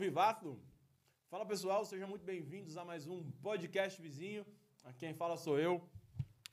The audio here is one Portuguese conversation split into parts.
vivaço. Fala pessoal, sejam muito bem-vindos a mais um podcast vizinho. Aqui quem fala sou eu,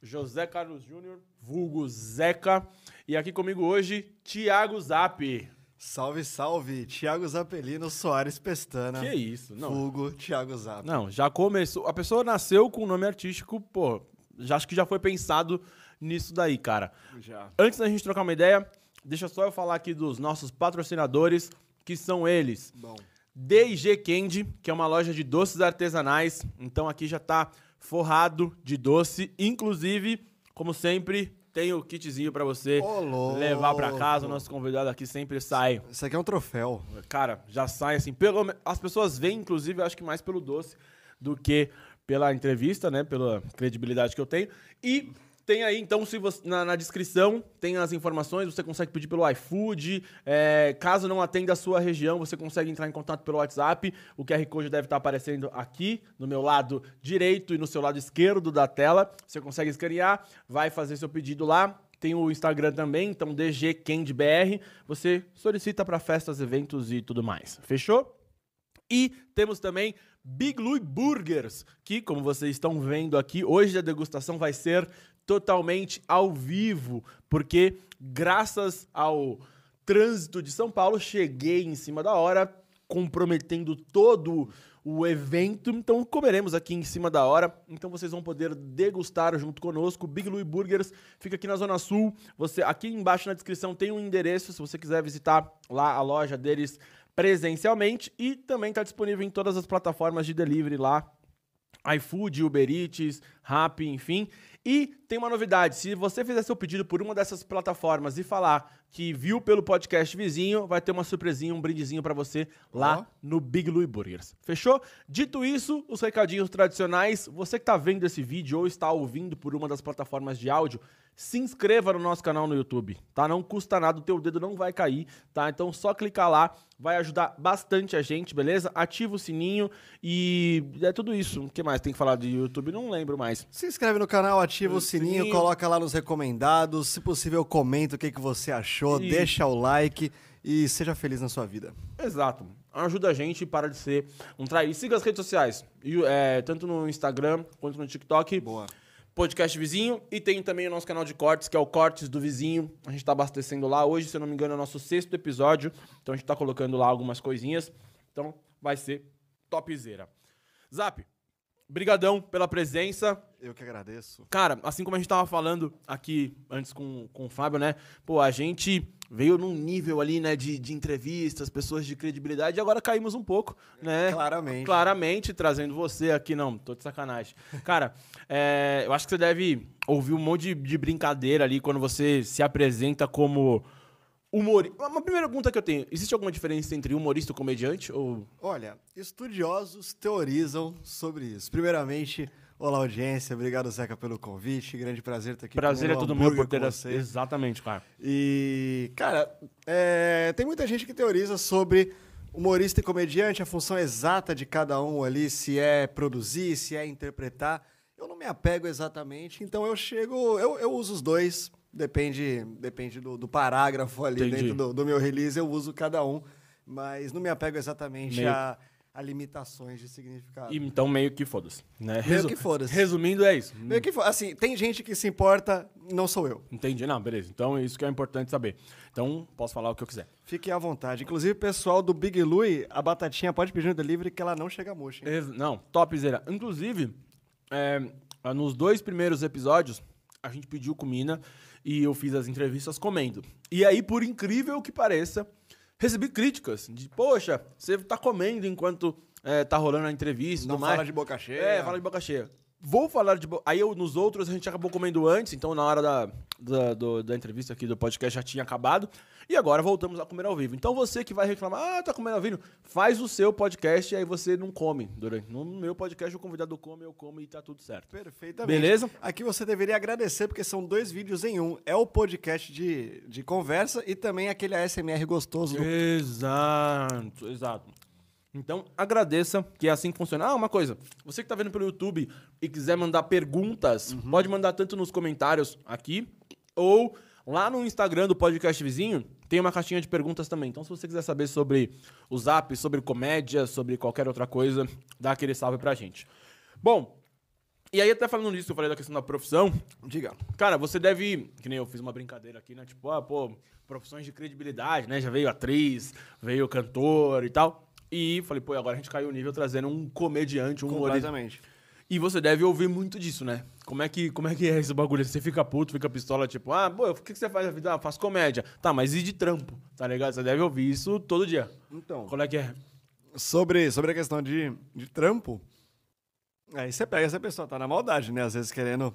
José Carlos Júnior, vulgo Zeca. E aqui comigo hoje, Thiago Zap. Salve, salve, Thiago Zapelino Soares Pestana. Que isso? Não. Vulgo Thiago Zap. Não, já começou. A pessoa nasceu com o nome artístico, pô, já acho que já foi pensado nisso daí, cara. Já. Antes da gente trocar uma ideia, deixa só eu falar aqui dos nossos patrocinadores, que são eles. Bom. D&G Candy, que é uma loja de doces artesanais. Então aqui já tá forrado de doce, inclusive, como sempre, tem o kitzinho pra você Ô, levar pra casa. O nosso convidado aqui sempre sai. Isso aqui é um troféu. Cara, já sai assim, pelo as pessoas veem inclusive, eu acho que mais pelo doce do que pela entrevista, né, pela credibilidade que eu tenho. E tem aí, então, se você, na, na descrição, tem as informações, você consegue pedir pelo iFood. é, caso não atenda a sua região, você consegue entrar em contato pelo WhatsApp. O QR Code deve estar aparecendo aqui, no meu lado direito e no seu lado esquerdo da tela. Você consegue escanear, vai fazer seu pedido lá. Tem o Instagram também, então DGCandyBR. Você solicita para festas, eventos e tudo mais. Fechou? E temos também Big Louie Burgers, que, como vocês estão vendo aqui, hoje a degustação vai ser totalmente ao vivo, porque graças ao trânsito de São Paulo, cheguei em cima da hora, comprometendo todo o evento. Então comeremos aqui em cima da hora. Então vocês vão poder degustar junto conosco. Big Louie Burgers fica aqui na Zona Sul. Você aqui embaixo na descrição tem um endereço se você quiser visitar lá a loja deles presencialmente e também está disponível em todas as plataformas de delivery lá iFood, Uber Eats, Rappi, enfim. E tem uma novidade, se você fizer seu pedido por uma dessas plataformas e falar que viu pelo podcast vizinho, vai ter uma surpresinha, um brindezinho pra você lá no Big Louie Burgers. Fechou? Dito isso, os recadinhos tradicionais, você que tá vendo esse vídeo ou está ouvindo por uma das plataformas de áudio, se inscreva no nosso canal no YouTube, tá? Não custa nada, o teu dedo não vai cair, tá? Então só clicar lá, vai ajudar bastante a gente, beleza? Ativa o sininho e é tudo isso. O que mais tem que falar de YouTube? Não lembro mais. Se inscreve no canal, ativa o sininho, sininho. coloca lá nos recomendados. Se possível, comenta o que, que você achou, Isso. deixa o like e seja feliz na sua vida. Exato. Ajuda a gente e para de ser um trair. Siga as redes sociais, e, é, tanto no Instagram quanto no TikTok. Boa. Podcast Vizinho. E tem também o nosso canal de cortes, que é o Cortes do Vizinho. A gente tá abastecendo lá. Hoje, se eu não me engano, é o nosso sexto episódio. Então a gente tá colocando lá algumas coisinhas. Então vai ser topzera. Zap, brigadão pela presença. Eu que agradeço. Cara, assim como a gente tava falando aqui antes com, com o Fábio, né? Pô, a gente veio num nível ali, né, de, de entrevistas, pessoas de credibilidade, e agora caímos um pouco, né? Claramente. Claramente, trazendo você aqui, não, tô de sacanagem. Cara, é, eu acho que você deve ouvir um monte de, de brincadeira ali quando você se apresenta como humorista. Uma primeira pergunta que eu tenho: existe alguma diferença entre humorista e comediante? Ou. Olha, estudiosos teorizam sobre isso. Primeiramente, olá audiência, obrigado Zeca pelo convite, grande prazer estar aqui Prazer é todo meu por ter. você. Exatamente, cara. E, cara, é, tem muita gente que teoriza sobre humorista e comediante, a função exata de cada um ali, se é produzir, se é interpretar. Eu não me apego exatamente, então eu chego, eu, eu uso os dois, depende, depende do, do parágrafo ali Entendi. dentro do, do meu release, eu uso cada um, mas não me apego exatamente Meio- a, a limitações de significado. Então, meio que foda-se. Né? Meio que foda-se. Resumindo, é isso. Meio que, fo- assim, tem gente que se importa, não sou eu. Entendi. Não, beleza. Então, é isso que é importante saber. Então, posso falar o que eu quiser. Fiquem à vontade. Inclusive, pessoal do Big Louie, a batatinha pode pedir no delivery que ela não chega murcha. Não, topzera. Inclusive, é, nos dois primeiros episódios, a gente pediu comida e eu fiz as entrevistas comendo. E aí, por incrível que pareça, recebi críticas de, poxa, você tá comendo enquanto é, tá rolando a entrevista Não tudo mais. fala de boca cheia. É, fala de boca cheia. Vou falar de. Aí eu, nos outros a gente acabou comendo antes, então na hora da, da, do- da entrevista aqui do podcast já tinha acabado. E agora voltamos a comer ao vivo. Então você que vai reclamar, ah, tá comendo ao vivo, faz o seu podcast e aí você não come. Durante, no meu podcast o convidado come, eu como e tá tudo certo. Perfeitamente. Beleza? Aqui você deveria agradecer, porque são dois vídeos em um. É o podcast de, de conversa e também aquele ASMR gostoso. Exato, exato. Então, agradeça, que é assim que funciona. Ah, uma coisa, você que tá vendo pelo YouTube e quiser mandar perguntas, pode mandar tanto nos comentários aqui, ou lá no Instagram do Podcast Vizinho, tem uma caixinha de perguntas também. Então, se você quiser saber sobre o Zap, sobre comédia, sobre qualquer outra coisa, dá aquele salve pra gente. Bom, e aí até falando nisso, eu falei da questão da profissão. Diga. Cara, você deve. Que nem eu fiz uma brincadeira aqui, né? Tipo, ah, pô, profissões de credibilidade, né? Já veio atriz, veio cantor e tal. E falei, pô, agora a gente caiu o nível trazendo um comediante, um humorista. Completamente. E você deve ouvir muito disso, né? Como é que, como é, que é esse bagulho? Você fica puto, fica pistola, tipo, ah, pô, o que, que você faz na vida? Ah, faço comédia. Tá, mas e de trampo? Tá ligado? Você deve ouvir isso todo dia. Então, Qual é que é? sobre, sobre a questão de, de trampo, aí você pega essa pessoa, tá na maldade, né? Às vezes querendo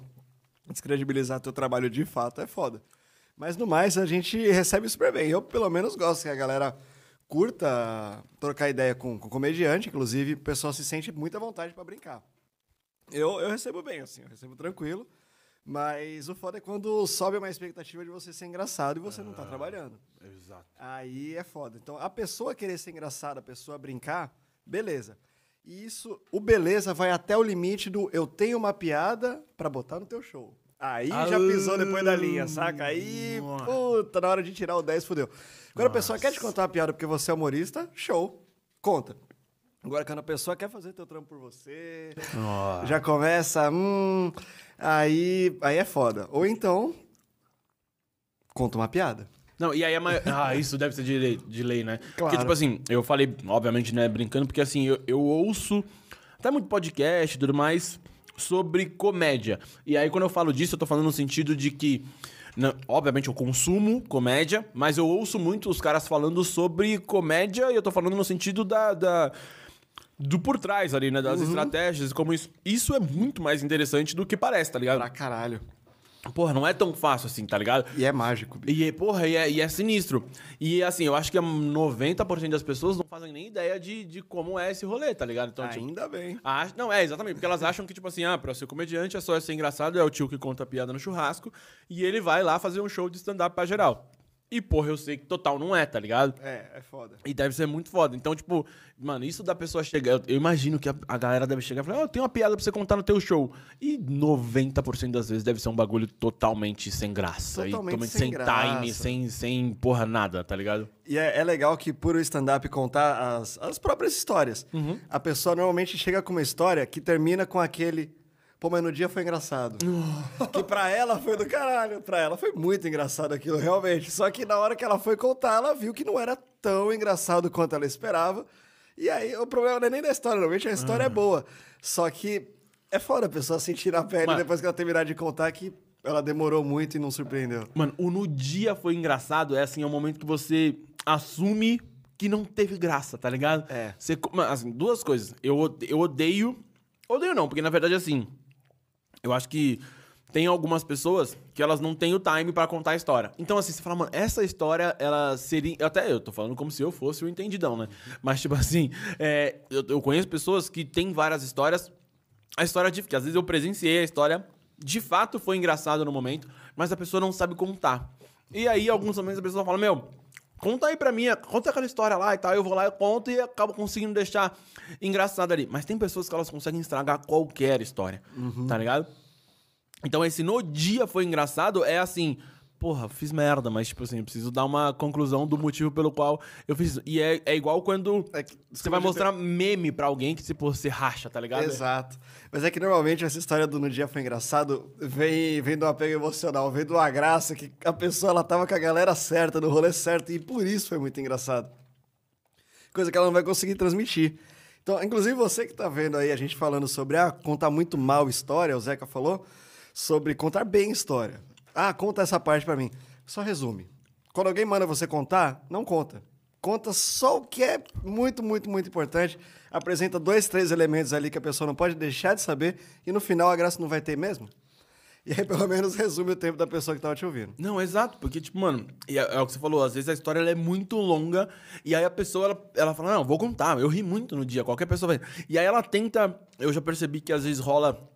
descredibilizar teu trabalho de fato é foda. Mas no mais, a gente recebe super bem. Eu, pelo menos, gosto que a galera curta trocar ideia com, com comediante. Inclusive, o pessoal se sente muita vontade pra brincar. Eu, eu recebo bem, assim, eu recebo tranquilo. Mas o foda é quando sobe uma expectativa de você ser engraçado e você não tá trabalhando. Exato. Aí é foda. Então, a pessoa querer ser engraçada, a pessoa brincar, beleza. E isso, o beleza vai até o limite do eu tenho uma piada pra botar no teu show. Aí já pisou depois da linha, saca? Aí, puta, na hora de tirar o 10, fudeu. Agora a pessoa quer te contar uma piada porque você é humorista, show, conta. Agora, quando a pessoa quer fazer teu trampo por você, já começa, hum, aí, aí é foda. Ou então, conta uma piada. Não, e aí a mai... Ah, isso deve ser de lei, de lei né? Porque, Claro. tipo assim, eu falei, obviamente, né, brincando, porque assim, eu, eu ouço até muito podcast e tudo mais sobre comédia. E aí, quando eu falo disso, eu tô falando no sentido de que. não, obviamente eu consumo comédia, mas eu ouço muito os caras falando sobre comédia e eu tô falando no sentido da. da- do por trás ali, né? Das estratégias e como isso. Isso é muito mais interessante do que parece, tá ligado? Pra caralho. Porra, não é tão fácil assim, tá ligado? E é mágico. bicho. E, porra, e é, e é sinistro. E, assim, eu acho que 90% das pessoas não fazem nem ideia de, de como é esse rolê, tá ligado? Então, tipo, Ainda bem. ach- não, é, exatamente. Porque elas acham que, tipo assim, ah, pra ser comediante é só ser engraçado, é o tio que conta piada no churrasco, e ele vai lá fazer um show de stand-up pra geral. E, porra, eu sei que total não é, tá ligado? É, é foda. E deve ser muito foda. Então, tipo, mano, isso da pessoa chegar. Eu, eu imagino que a, a galera deve chegar e falar: Ó, eu tenho uma piada pra você contar no teu show. E 90% das vezes deve ser um bagulho totalmente sem graça. Totalmente totalmente sem sem, graça. time, sem, sem porra nada, tá ligado? E é, é legal que por o stand-up contar as, as próprias histórias, Uhum. a pessoa normalmente chega com uma história que termina com aquele. Pô, mas no dia foi engraçado. que pra ela foi do caralho. Pra ela foi muito engraçado aquilo, realmente. Só que na hora que ela foi contar, ela viu que não era tão engraçado quanto ela esperava. E aí o problema não é nem da história, normalmente a história é boa. Só que é foda a pessoa sentir na pele Mano. depois que ela terminar de contar que ela demorou muito e não surpreendeu. Mano, o no dia foi engraçado, é assim, é o momento que você assume que não teve graça, tá ligado? É. Você, assim, duas coisas. Eu, eu odeio. Odeio não, porque na verdade, assim. Eu acho que tem algumas pessoas que elas não têm o time pra contar a história. Então, assim, você fala, mano, essa história, ela seria. Até eu tô falando como se eu fosse o entendidão, né? Mas, tipo assim, é, eu, eu conheço pessoas que têm várias histórias. A história de. Que às vezes eu presenciei a história, de fato foi engraçado no momento, mas a pessoa não sabe contar. E aí, alguns momentos a pessoa fala, meu. Conta aí pra mim, conta aquela história lá e tal. Eu vou lá, eu conto e acabo conseguindo deixar engraçado ali. Mas tem pessoas que elas conseguem estragar qualquer história, tá ligado? Então esse no dia foi engraçado é assim, porra, fiz merda, mas tipo assim, eu preciso dar uma conclusão do motivo pelo qual eu fiz. isso. E é, é igual quando É que- você vai mostrar meme pra alguém que tipo, você racha, tá ligado? Exato. Mas é que normalmente essa história do No Dia Foi Engraçado vem, vem de um apego emocional, vem de uma graça que a pessoa ela tava com a galera certa, no rolê certo, e por isso foi muito engraçado. Coisa que ela não vai conseguir transmitir. Então, inclusive você que tá vendo aí a gente falando sobre ah, contar muito mal história, o Zeca falou, sobre contar bem história. Ah, conta essa parte pra mim. Só resume. Quando alguém manda você contar, não conta. Conta só o que é muito, muito, muito importante. Apresenta dois, três elementos ali que a pessoa não pode deixar de saber e no final a graça não vai ter mesmo. E aí, pelo menos, resume o tempo da pessoa que tava te ouvindo. Não, exato, porque, tipo, mano, é, é o que você falou, às vezes a história ela é muito longa, e aí a pessoa, ela, ela fala, não, vou contar, eu ri muito no dia, qualquer pessoa vai. E aí ela tenta, eu já percebi que às vezes rola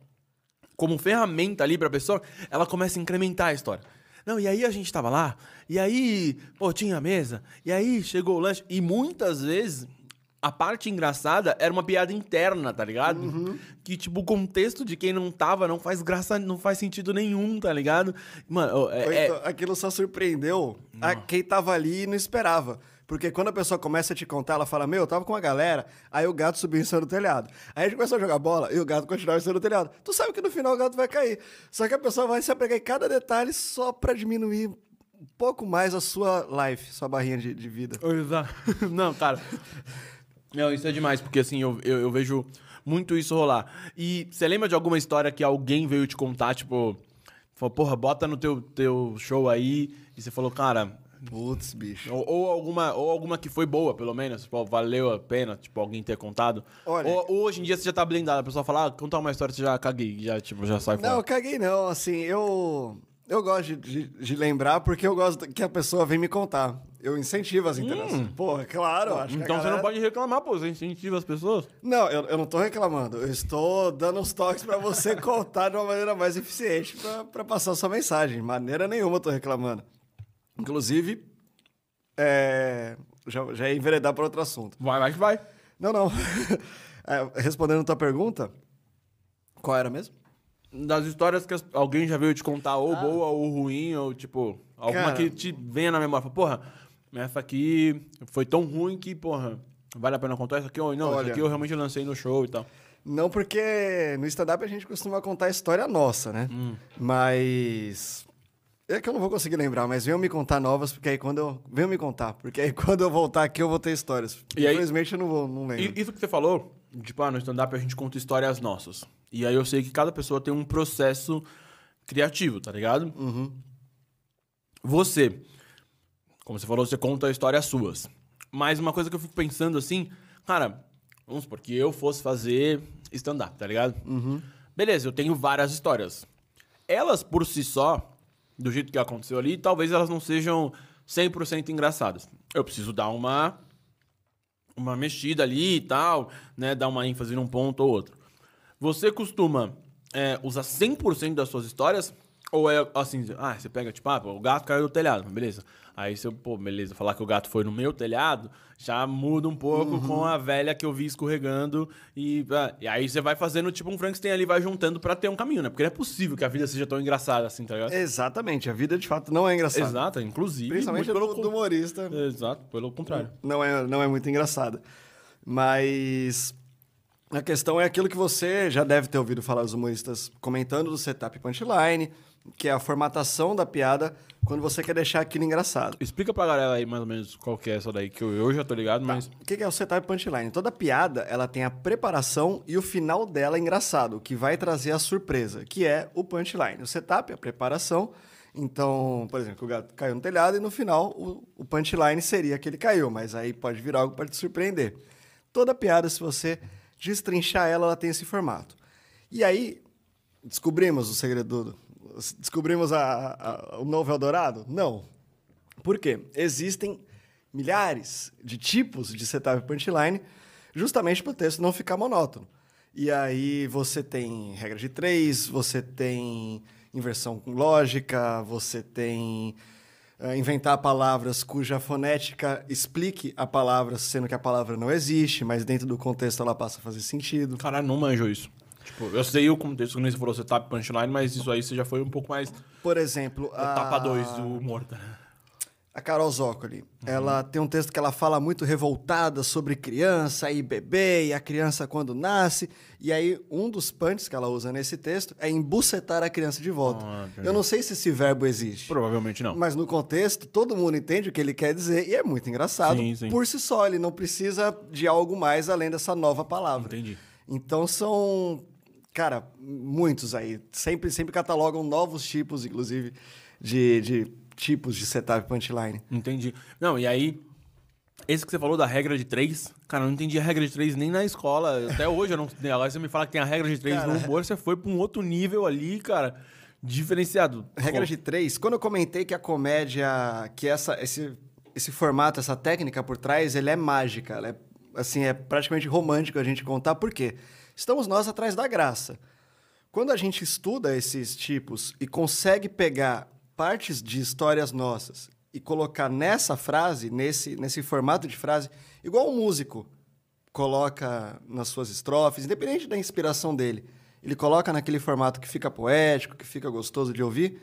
como ferramenta ali pra pessoa, ela começa a incrementar a história. Não, e aí a gente tava lá, e aí, pô, tinha a mesa, e aí chegou o lanche, e muitas vezes a parte engraçada era uma piada interna, tá ligado? Uhum. Que, tipo, o contexto de quem não tava não faz graça, não faz sentido nenhum, tá ligado? Mano, é, é- então, aquilo só surpreendeu a quem tava ali e não esperava. Porque quando a pessoa começa a te contar, ela fala, meu, eu tava com uma galera, aí o gato subiu em cima do telhado. Aí a gente começou a jogar bola e o gato continuava em cima do telhado. Tu sabe que no final o gato vai cair. Só que a pessoa vai se apegar em cada detalhe só pra diminuir um pouco mais a sua life, sua barrinha de, de vida. Exato. Não, cara. Não, isso é demais, porque assim, eu, eu, eu vejo muito isso rolar. E você lembra de alguma história que alguém veio te contar, tipo, falou, porra, bota no teu, teu show aí, e você falou, cara. Putz, bicho. Ou, ou alguma, ou alguma que foi boa, pelo menos, tipo, valeu a pena, tipo, alguém ter contado. Olha- ou, ou hoje em dia você já tá blindado, a pessoa fala, ah, contar uma história, você já caguei, já, tipo, já sai Não, fora. caguei não, assim, eu... Eu gosto de, de- de lembrar porque eu gosto que a pessoa vem me contar. Eu incentivo as interações. Porra, claro, acho Então você não galera- pode reclamar, pô, você incentiva as pessoas. Não, eu, eu não tô reclamando. Eu estou dando uns toques pra você contar de uma maneira mais eficiente pra- pra passar sua mensagem. Maneira nenhuma eu tô reclamando. Inclusive, é, já, já ia enveredar para outro assunto. Vai, vai que vai. Não, não. É, respondendo a tua pergunta, qual era mesmo? Das histórias que alguém já veio te contar, ou boa, ou ruim, ou tipo, alguma Cara. que te venha na memória. Fala, Porra, essa aqui foi tão ruim que, porra, vale a pena contar isso aqui? Ou não, Olha. isso aqui eu realmente lancei no show e tal. Não, porque no stand-up a gente costuma contar a história nossa, né? Mas. É que eu não vou conseguir lembrar, mas venham me contar novas, porque aí quando eu. Venham me contar, porque aí quando eu voltar aqui eu vou ter histórias. E aí- Infelizmente eu não vou, não lembro. E isso que você falou, tipo, ah, no stand-up a gente conta histórias nossas. E aí eu sei que cada pessoa tem um processo criativo, tá ligado? Você, como você falou, você conta histórias suas. Mas uma coisa que eu fico pensando assim, cara, vamos supor que eu fosse fazer stand-up, tá ligado? Beleza, eu tenho várias histórias. Elas por si só, do jeito que aconteceu ali, talvez elas não sejam 100% engraçadas. Eu preciso dar uma uma mexida ali e tal, né? Dar uma ênfase num ponto ou outro. Você costuma é, usar 100% das suas histórias? Ou é assim, ah, você pega, tipo, ah, o gato caiu do telhado, beleza. Aí você, pô, beleza, falar que o gato foi no meu telhado, já muda um pouco com a velha que eu vi escorregando. E, ah, e aí você vai fazendo, tipo, um Frankenstein ali, vai juntando pra ter um caminho, né? Porque não é possível que a vida seja tão engraçada assim, tá ligado? Exatamente, a vida de fato não é engraçada. Exato, inclusive. Principalmente pelo do humorista. Exato, pelo contrário. Não é, não é muito engraçada. Mas a questão é aquilo que você já deve ter ouvido falar os humoristas comentando do setup punchline, que é a formatação da piada quando você quer deixar aquilo engraçado. Explica pra galera aí mais ou menos qual que é essa daí, que eu, eu já tô ligado, mas. O que que é o setup punchline? Toda piada, ela tem a preparação e o final dela é engraçado, que vai trazer a surpresa, que é o punchline. O setup é a preparação. Então, por exemplo, o gato caiu no telhado e no final o, o punchline seria que ele caiu, mas aí pode vir algo para te surpreender. Toda piada, se você destrinchar ela, ela tem esse formato. E aí, descobrimos o segredo, do- descobrimos a- a- o novo Eldorado? Não. Por quê? Existem milhares de tipos de setup punchline, justamente para o texto não ficar monótono. E aí você tem regra de três, você tem inversão com lógica, você tem eh, inventar palavras cuja fonética explique a palavra, sendo que a palavra não existe, mas dentro do contexto ela passa a fazer sentido. Caralho, não manjo isso. Tipo, eu sei o contexto que nem você falou, setup punchline, mas isso aí você já foi um pouco mais Por exemplo, etapa a... 2 do humor. tá? A Carol Zócoli, ela tem um texto que ela fala muito revoltada sobre criança e bebê e a criança quando nasce. E aí, um dos punches que ela usa nesse texto é embucetar a criança de volta. Ah. Eu não sei se esse verbo existe. Provavelmente não. Mas no contexto, todo mundo entende o que ele quer dizer e é muito engraçado. Sim, sim. Por si só, ele não precisa de algo mais além dessa nova palavra. Entendi. Então são, cara, muitos aí. Sempre, sempre catalogam novos tipos, inclusive, de, de tipos de setup punchline. Entendi. Não, e aí, esse que você falou da regra de três, cara, eu não entendi a regra de três nem na escola. Até hoje eu não. Agora você me fala que tem a regra de três Cara, no humor, você foi pra um outro nível ali, cara, diferenciado. Regra de três, quando eu comentei que a comédia, que essa, esse, esse formato, essa técnica por trás, ele é mágica, ela é, assim, é praticamente romântico a gente contar, por quê? Estamos nós atrás da graça. Quando a gente estuda esses tipos e consegue pegar partes de histórias nossas e colocar nessa frase, nesse, nesse formato de frase, igual um músico. coloca nas suas estrofes, independente da inspiração dele, ele coloca naquele formato que fica poético, que fica gostoso de ouvir,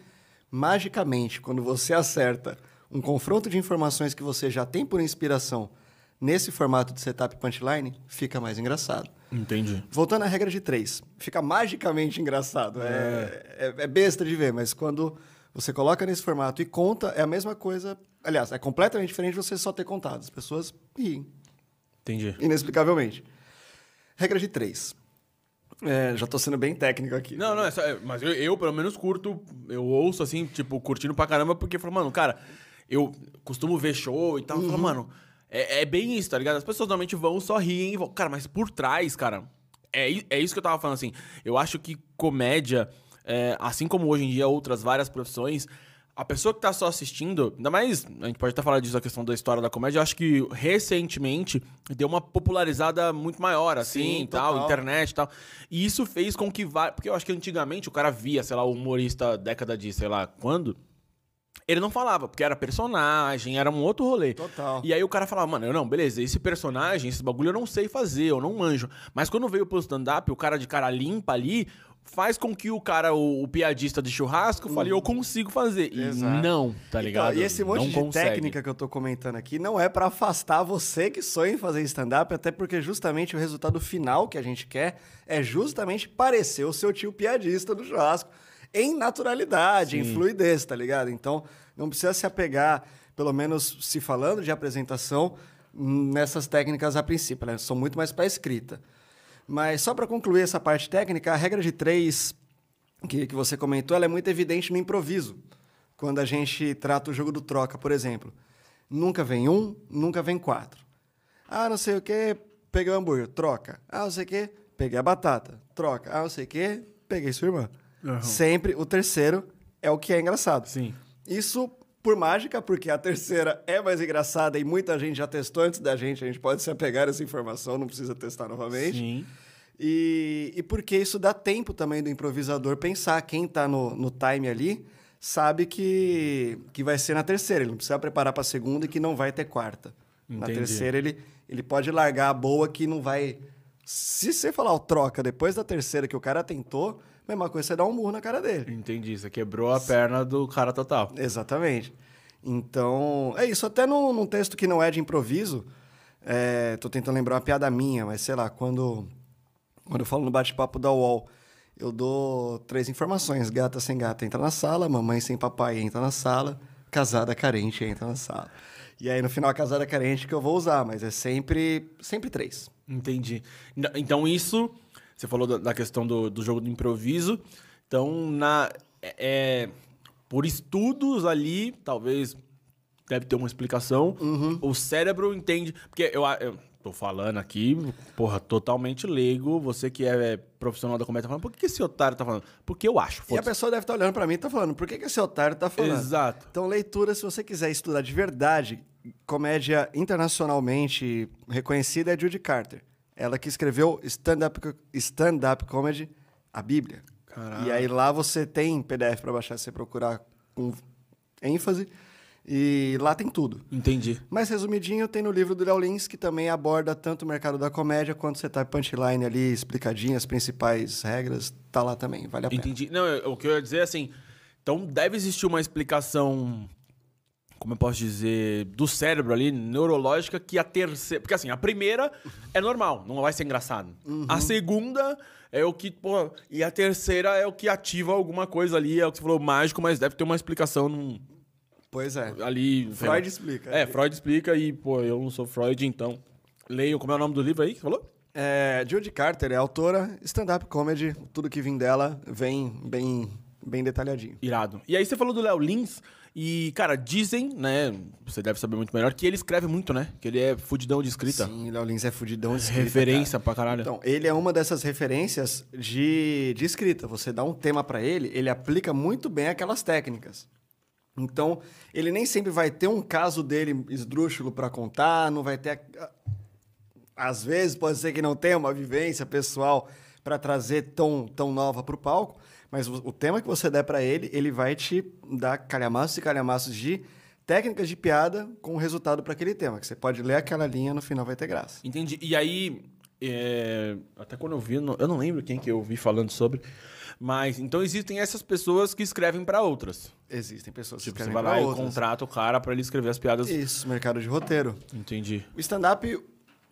magicamente, quando você acerta um confronto de informações que você já tem por inspiração nesse formato de setup punchline, fica mais engraçado. Entendi. Voltando à regra de três, fica magicamente engraçado. É, é, é besta de ver, mas quando você coloca nesse formato e conta, é a mesma coisa. Aliás, é completamente diferente de você só ter contado. As pessoas riem, Entendi. inexplicavelmente. Regra de três. É, já tô sendo bem técnico aqui. Não, não, é só, é, mas eu, eu, pelo menos curto, eu ouço assim, tipo, curtindo pra caramba, porque falo, mano, cara, eu costumo ver show e tal, eu falo, mano, é, é bem isso, tá ligado? As pessoas normalmente vão, só riem e vão, cara, mas por trás, cara, é, é isso que eu tava falando, assim, eu acho que comédia, é, assim como hoje em dia outras várias profissões, a pessoa que tá só assistindo, ainda mais, a gente pode até falar disso, a questão da história da comédia, eu acho que recentemente deu uma popularizada muito maior, assim, Sim, tal, total. internet e tal. E isso fez com que vá. Porque eu acho que antigamente o cara via, sei lá, o humorista década de, sei lá, quando. Ele não falava, porque era personagem, era um outro rolê. Total. E aí o cara falava, mano, eu não, beleza, esse personagem, esse bagulho eu não sei fazer, eu não manjo. Mas quando veio pro stand-up, o cara de cara limpa ali, faz com que o cara, o, o piadista de churrasco, fale, eu consigo fazer. E. Exato. não, tá ligado? Então, e esse monte não de consegue. técnica que eu tô comentando aqui não é pra afastar você que sonha em fazer stand-up, até porque justamente o resultado final que a gente quer é justamente parecer o seu tio piadista do churrasco em naturalidade, em fluidez, tá ligado? Então, não precisa se apegar, pelo menos se falando de apresentação, nessas técnicas a princípio, né? São muito mais pra escrita. Mas só para concluir essa parte técnica, a regra de três que, que você comentou, ela é muito evidente no improviso. Quando a gente trata o jogo do troca, por exemplo. Nunca vem um, nunca vem quatro. Ah, não sei o que, peguei o hambúrguer, troca. Ah, não sei o que, peguei a batata, troca. Ah, não sei o que, peguei sua irmã. Sempre o terceiro é o que é engraçado. Sim. Isso por mágica, porque a terceira é mais engraçada e muita gente já testou antes da gente, a gente pode se apegar a essa informação, não precisa testar novamente. Sim. E, e porque isso dá tempo também do improvisador pensar. Quem está no, no time ali sabe que, que vai ser na terceira. Ele não precisa preparar para a segunda e que não vai ter quarta. Na Entendi. terceira, ele, ele pode largar a boa que não vai. Se você falar o troca depois da terceira que o cara tentou, mesma coisa, você dá um murro na cara dele. Entendi. Você quebrou a perna do cara total. Exatamente. Então, é isso. Até num, num texto que não é de improviso, é, tô tentando lembrar uma piada minha, mas sei lá, quando, quando eu falo no bate-papo da UOL, eu dou três informações. Gata sem gata entra na sala, mamãe sem papai entra na sala, casada carente entra na sala. E aí, no final, a casada carente que eu vou usar, mas é sempre, sempre três. Entendi. Então, isso. Você falou da- questão do, do jogo do improviso. Então, na. É, é, por estudos ali, talvez deve ter uma explicação. O cérebro entende. Porque eu, eu tô falando aqui, porra, totalmente leigo. Você que é profissional da comédia tá falando, por que esse otário tá falando? Porque eu acho. E a pessoa deve estar olhando pra mim e tá falando, por que, que esse otário tá falando? Exato. Então, leitura, se você quiser estudar de verdade, comédia internacionalmente reconhecida é Judy Carter. Ela que escreveu stand-up stand -up comedy, a Bíblia. Caralho. E aí lá você tem PDF para baixar, se você procurar com ênfase. E lá tem tudo. Entendi. Mais resumidinho, tem no livro do Léo Lins, que também aborda tanto o mercado da comédia quanto você tá punchline ali, explicadinho, as principais regras. Tá lá também, vale a pena. Entendi. Não, eu- o que eu ia dizer é assim. Então deve existir uma explicação. Como eu posso dizer? Do cérebro ali, neurológica, que a terceira. Porque assim, a primeira é normal, não vai ser engraçado. A segunda é o que. Pô, e a terceira é o que ativa alguma coisa ali, é o que você falou mágico, mas deve ter uma explicação num- Pois é. ali. Freud explica. É, Freud explica e, pô, eu não sou Freud, então. Leio, como é o nome do livro aí que você falou? É, Judy Carter é autora, stand-up comedy, tudo que vem dela vem bem, bem detalhadinho. Irado. E aí você falou do Léo Lins, e, cara, dizem, né? Você deve saber muito melhor, que ele escreve muito, né? Que ele é fudidão de escrita. Sim, Léo Lins é fudidão de escrita, Referência cara. pra caralho. Então, ele é uma dessas referências de, de escrita. Você dá um tema pra ele, ele aplica muito bem aquelas técnicas. Então, ele nem sempre vai ter um caso dele esdrúxulo pra contar, não vai ter. Às vezes pode ser que não tenha uma vivência pessoal pra trazer tão, tão nova pro palco, mas o, o tema que você der pra ele, ele vai te dar calhamaços e calhamaços de técnicas de piada com resultado para aquele tema. Que você pode ler aquela linha, no final vai ter graça. Entendi. E aí, é, até quando eu vi, eu não- lembro quem que eu vi falando sobre, mas então existem essas pessoas que escrevem pra outras. Existem pessoas Tipo, que você escrevem vai lá e outras. contrata o cara pra ele escrever as piadas. Isso, mercado de roteiro. Entendi. O stand-up,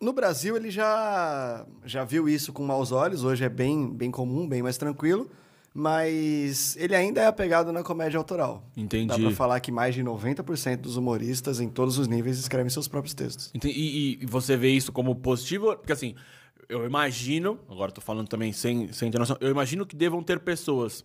no Brasil, ele já, já viu isso com maus olhos. Hoje é bem, bem comum, bem mais tranquilo. Mas ele ainda é apegado na comédia autoral. Entendi. Dá pra falar que mais de 90% dos humoristas, em todos os níveis, escrevem seus próprios textos. E, e- você vê isso como positivo? Porque assim, eu imagino, agora tô falando também sem, sem ter noção, eu imagino que devam ter pessoas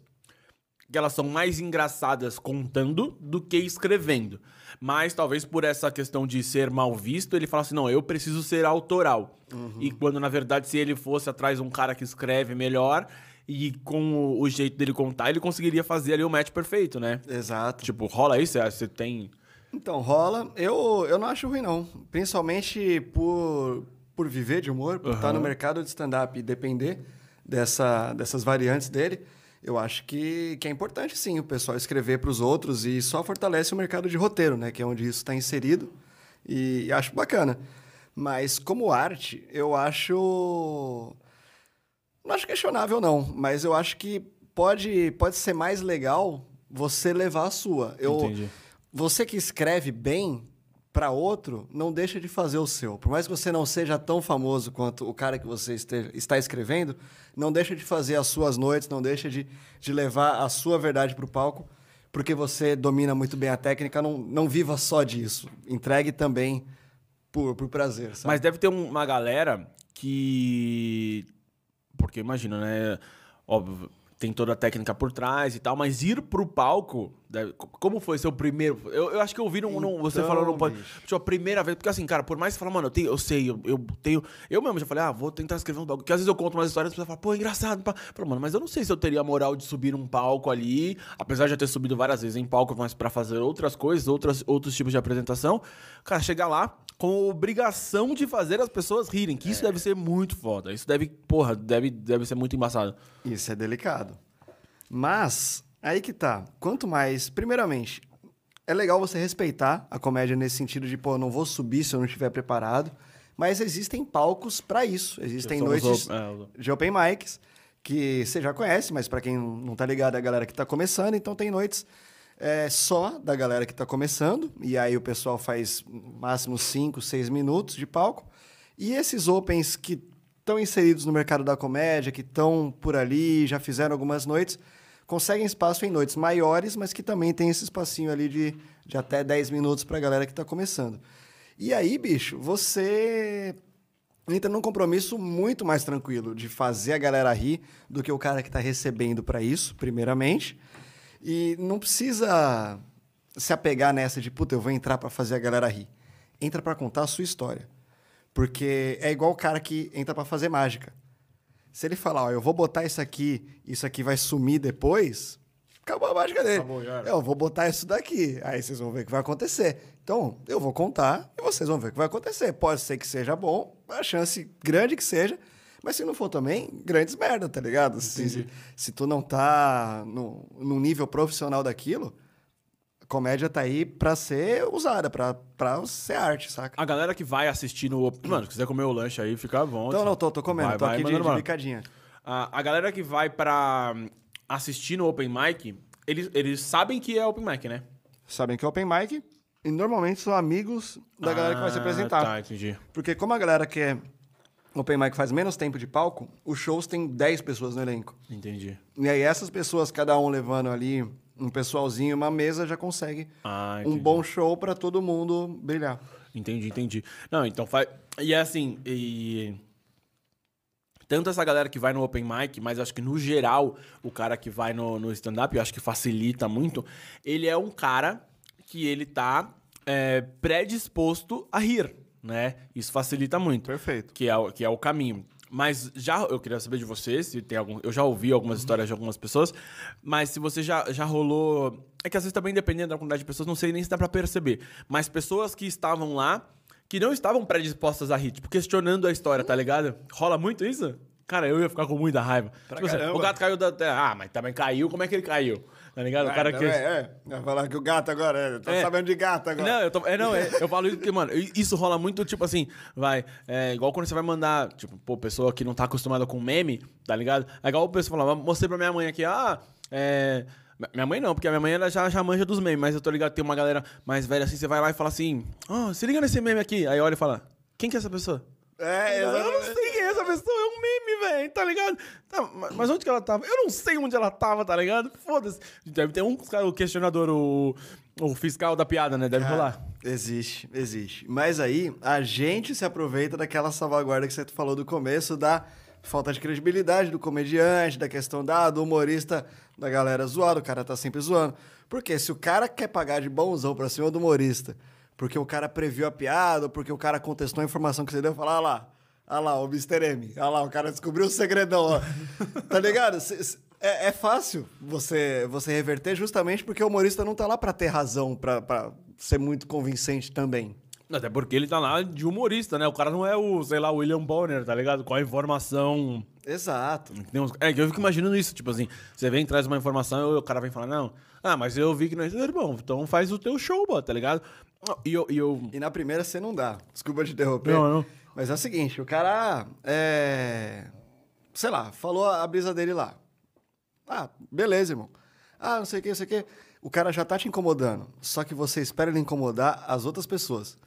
que elas são mais engraçadas contando do que escrevendo. Mas talvez por essa questão de ser mal visto, ele fala assim: não, eu preciso ser autoral. E quando na verdade, se ele fosse atrás de um cara que escreve melhor e com o, o jeito dele contar, ele conseguiria fazer ali o match perfeito, né? Exato. Tipo, rola isso? Você- Você tem. Então, rola. Eu, eu não acho ruim, não. Principalmente por, por viver de humor, por estar no mercado de stand-up e depender dessa, dessas variantes dele. Eu acho que, que é importante, sim, o pessoal escrever para os outros e só fortalece o mercado de roteiro, né? Que é onde isso está inserido. E acho bacana. Mas, como arte, eu acho. Não acho questionável, não. Mas eu acho que pode, pode ser mais legal você levar a sua. Eu, Entendi. você que escreve bem para outro, não deixa de fazer o seu. Por mais que você não seja tão famoso quanto o cara que você este- está escrevendo, não deixa de fazer as suas noites, não deixa de, de levar a sua verdade para o palco, porque você domina muito bem a técnica, não, não viva só disso. Entregue também por, por prazer, sabe? Mas deve ter um- uma galera que. Porque imagina, né? Óbvio, tem toda a técnica por trás e tal, mas ir pro palco. deve- Como foi seu primeiro. Eu, eu acho que eu vi num, num- você Então, falou no. Tipo, a primeira vez. Porque assim, cara, por mais que você fala, mano, eu, tenho, eu sei, eu, eu tenho. Eu mesmo já falei, ah, vou tentar escrever um bagulho. Porque às vezes eu conto umas histórias e pessoas falam, pô, engraçado. Pá. Falo, mano, mas eu não sei se eu teria a moral de subir num palco ali. Apesar de já ter subido várias vezes em palco, mas pra fazer outras coisas, outras, outros tipos de apresentação. Cara, chegar lá com obrigação de fazer as pessoas rirem. Que isso deve ser muito foda. Isso deve, porra, deve, deve ser muito embaçado. Isso é delicado. Mas, aí que tá. Quanto mais. Primeiramente, é legal você respeitar a comédia nesse sentido de, pô, não vou subir se eu não estiver preparado. Mas existem palcos para isso. Existem noites é, de open mics que você já conhece, mas para quem não tá ligado é a galera que tá começando, então tem noites é, só da galera que tá começando, e aí o pessoal faz máximo 5, 6 minutos de palco. E esses opens que estão inseridos no mercado da comédia, que estão por ali, já fizeram algumas noites, conseguem espaço em noites maiores, mas que também tem esse espacinho ali de, de até 10 minutos para a galera que está começando. E aí, bicho, você entra num compromisso muito mais tranquilo de fazer a galera rir do que o cara que está recebendo para isso, primeiramente. E não precisa se apegar nessa de, puta, eu vou entrar para fazer a galera rir. Entra para contar a sua história. Porque é igual o cara que entra para fazer mágica. Se ele falar, ó, eu vou botar isso aqui, isso aqui vai sumir depois, acabou a mágica dele. Acabou. Eu vou botar isso daqui, aí vocês vão ver o que vai acontecer. Então, eu vou contar e vocês vão ver o que vai acontecer. Pode ser que seja bom, a chance grande que seja, mas se não for também, grandes merda, tá ligado? Se, se, se tu não tá no, no nível profissional daquilo, a comédia tá aí pra ser usada, pra, pra ser arte, saca? A galera que vai assistir no. Mano, se quiser comer o lanche aí, fica bom. Então, não, tô, tô comendo, Vai, tô vai, aqui de, mandando de bala. bicadinha. A, a galera que vai pra hum, assistir no Open Mic, eles, eles sabem que é Open Mic, né? Sabem que é open mic e normalmente são amigos da galera que vai se Ah, apresentar. Tá, entendi. Porque como a galera que é open mic faz menos tempo de palco, os shows têm 10 pessoas no elenco. Entendi. E aí essas pessoas, cada um levando ali um pessoalzinho, uma mesa, já consegue Ah, um bom show pra todo mundo brilhar. Entendi, entendi. Não, então faz. E é assim, e. Tanto essa galera que vai no Open Mic, mas acho que no geral, o cara que vai no, no stand-up, eu acho que facilita muito. Ele é um cara que ele tá é, predisposto a rir, né? Isso facilita muito. Perfeito. Que é, o- que é o caminho. Mas já eu queria saber de você, se tem algum. Eu já ouvi algumas histórias de algumas pessoas, mas se você já, já rolou. É que às vezes também, dependendo da quantidade de pessoas, não sei nem se dá pra perceber. Mas pessoas que estavam lá, que não estavam predispostas a rir, tipo, questionando a história, tá ligado? Rola muito isso? Cara, eu ia ficar com muita raiva. Tipo assim, o gato caiu da. Ah, mas também caiu, como é que ele caiu? Tá ligado? O cara que. É, é. Vai falar que o gato agora, é, tá É. sabendo de gato agora. Não, eu, tô, é, não é, eu falo isso porque, mano, isso rola muito, tipo assim, vai, é igual quando você vai mandar, tipo, pô, pessoa que não tá acostumada com meme, tá ligado? É igual o pessoal fala, mostrei pra minha mãe aqui, ah, é. Minha mãe não, porque a minha mãe ela já, já manja dos memes, mas eu tô ligado, tem uma galera mais velha assim, você vai lá e fala assim, ó, se liga nesse meme aqui. Aí olha e fala, quem que é essa pessoa? É, Eu não sei é pessoa, é um meme, velho, tá ligado? Tá, ma- mas onde que ela tava? Eu não sei onde ela tava, tá ligado? Foda-se. Deve ter um o questionador, o, o fiscal da piada, né? Deve rolar. Existe, existe. Mas aí, a gente se aproveita daquela salvaguarda que você falou do começo, da falta de credibilidade do comediante, da questão da, do humorista, da galera zoada, o cara tá sempre zoando. Porque se o cara quer pagar de bonzão pra cima do humorista, porque o cara previu a piada, porque o cara contestou a informação que você deu, falar, ah lá, ah lá, o Mr. M, ah lá, o cara descobriu o segredão, ó. tá ligado? É, é fácil você, você reverter justamente porque o humorista não tá lá pra ter razão, pra, pra ser muito convincente também. Até porque ele tá lá de humorista, né? O cara não é o, sei lá, William Bonner, tá ligado? Com a informação. Exato. Uns- É que eu fico imaginando isso, tipo assim, você vem, traz uma informação e o cara vem falar, não, ah, mas eu vi que não é. Irmão, então faz o teu show, bó, tá ligado? E eu. E eu... E na primeira você não dá. Desculpa te interromper. Não, não. Mas é o seguinte, o cara é. Sei lá, falou a brisa dele lá. Ah, beleza, irmão. Ah, não sei o que, não sei o que. O cara já tá te incomodando. Só que você espera ele incomodar as outras pessoas.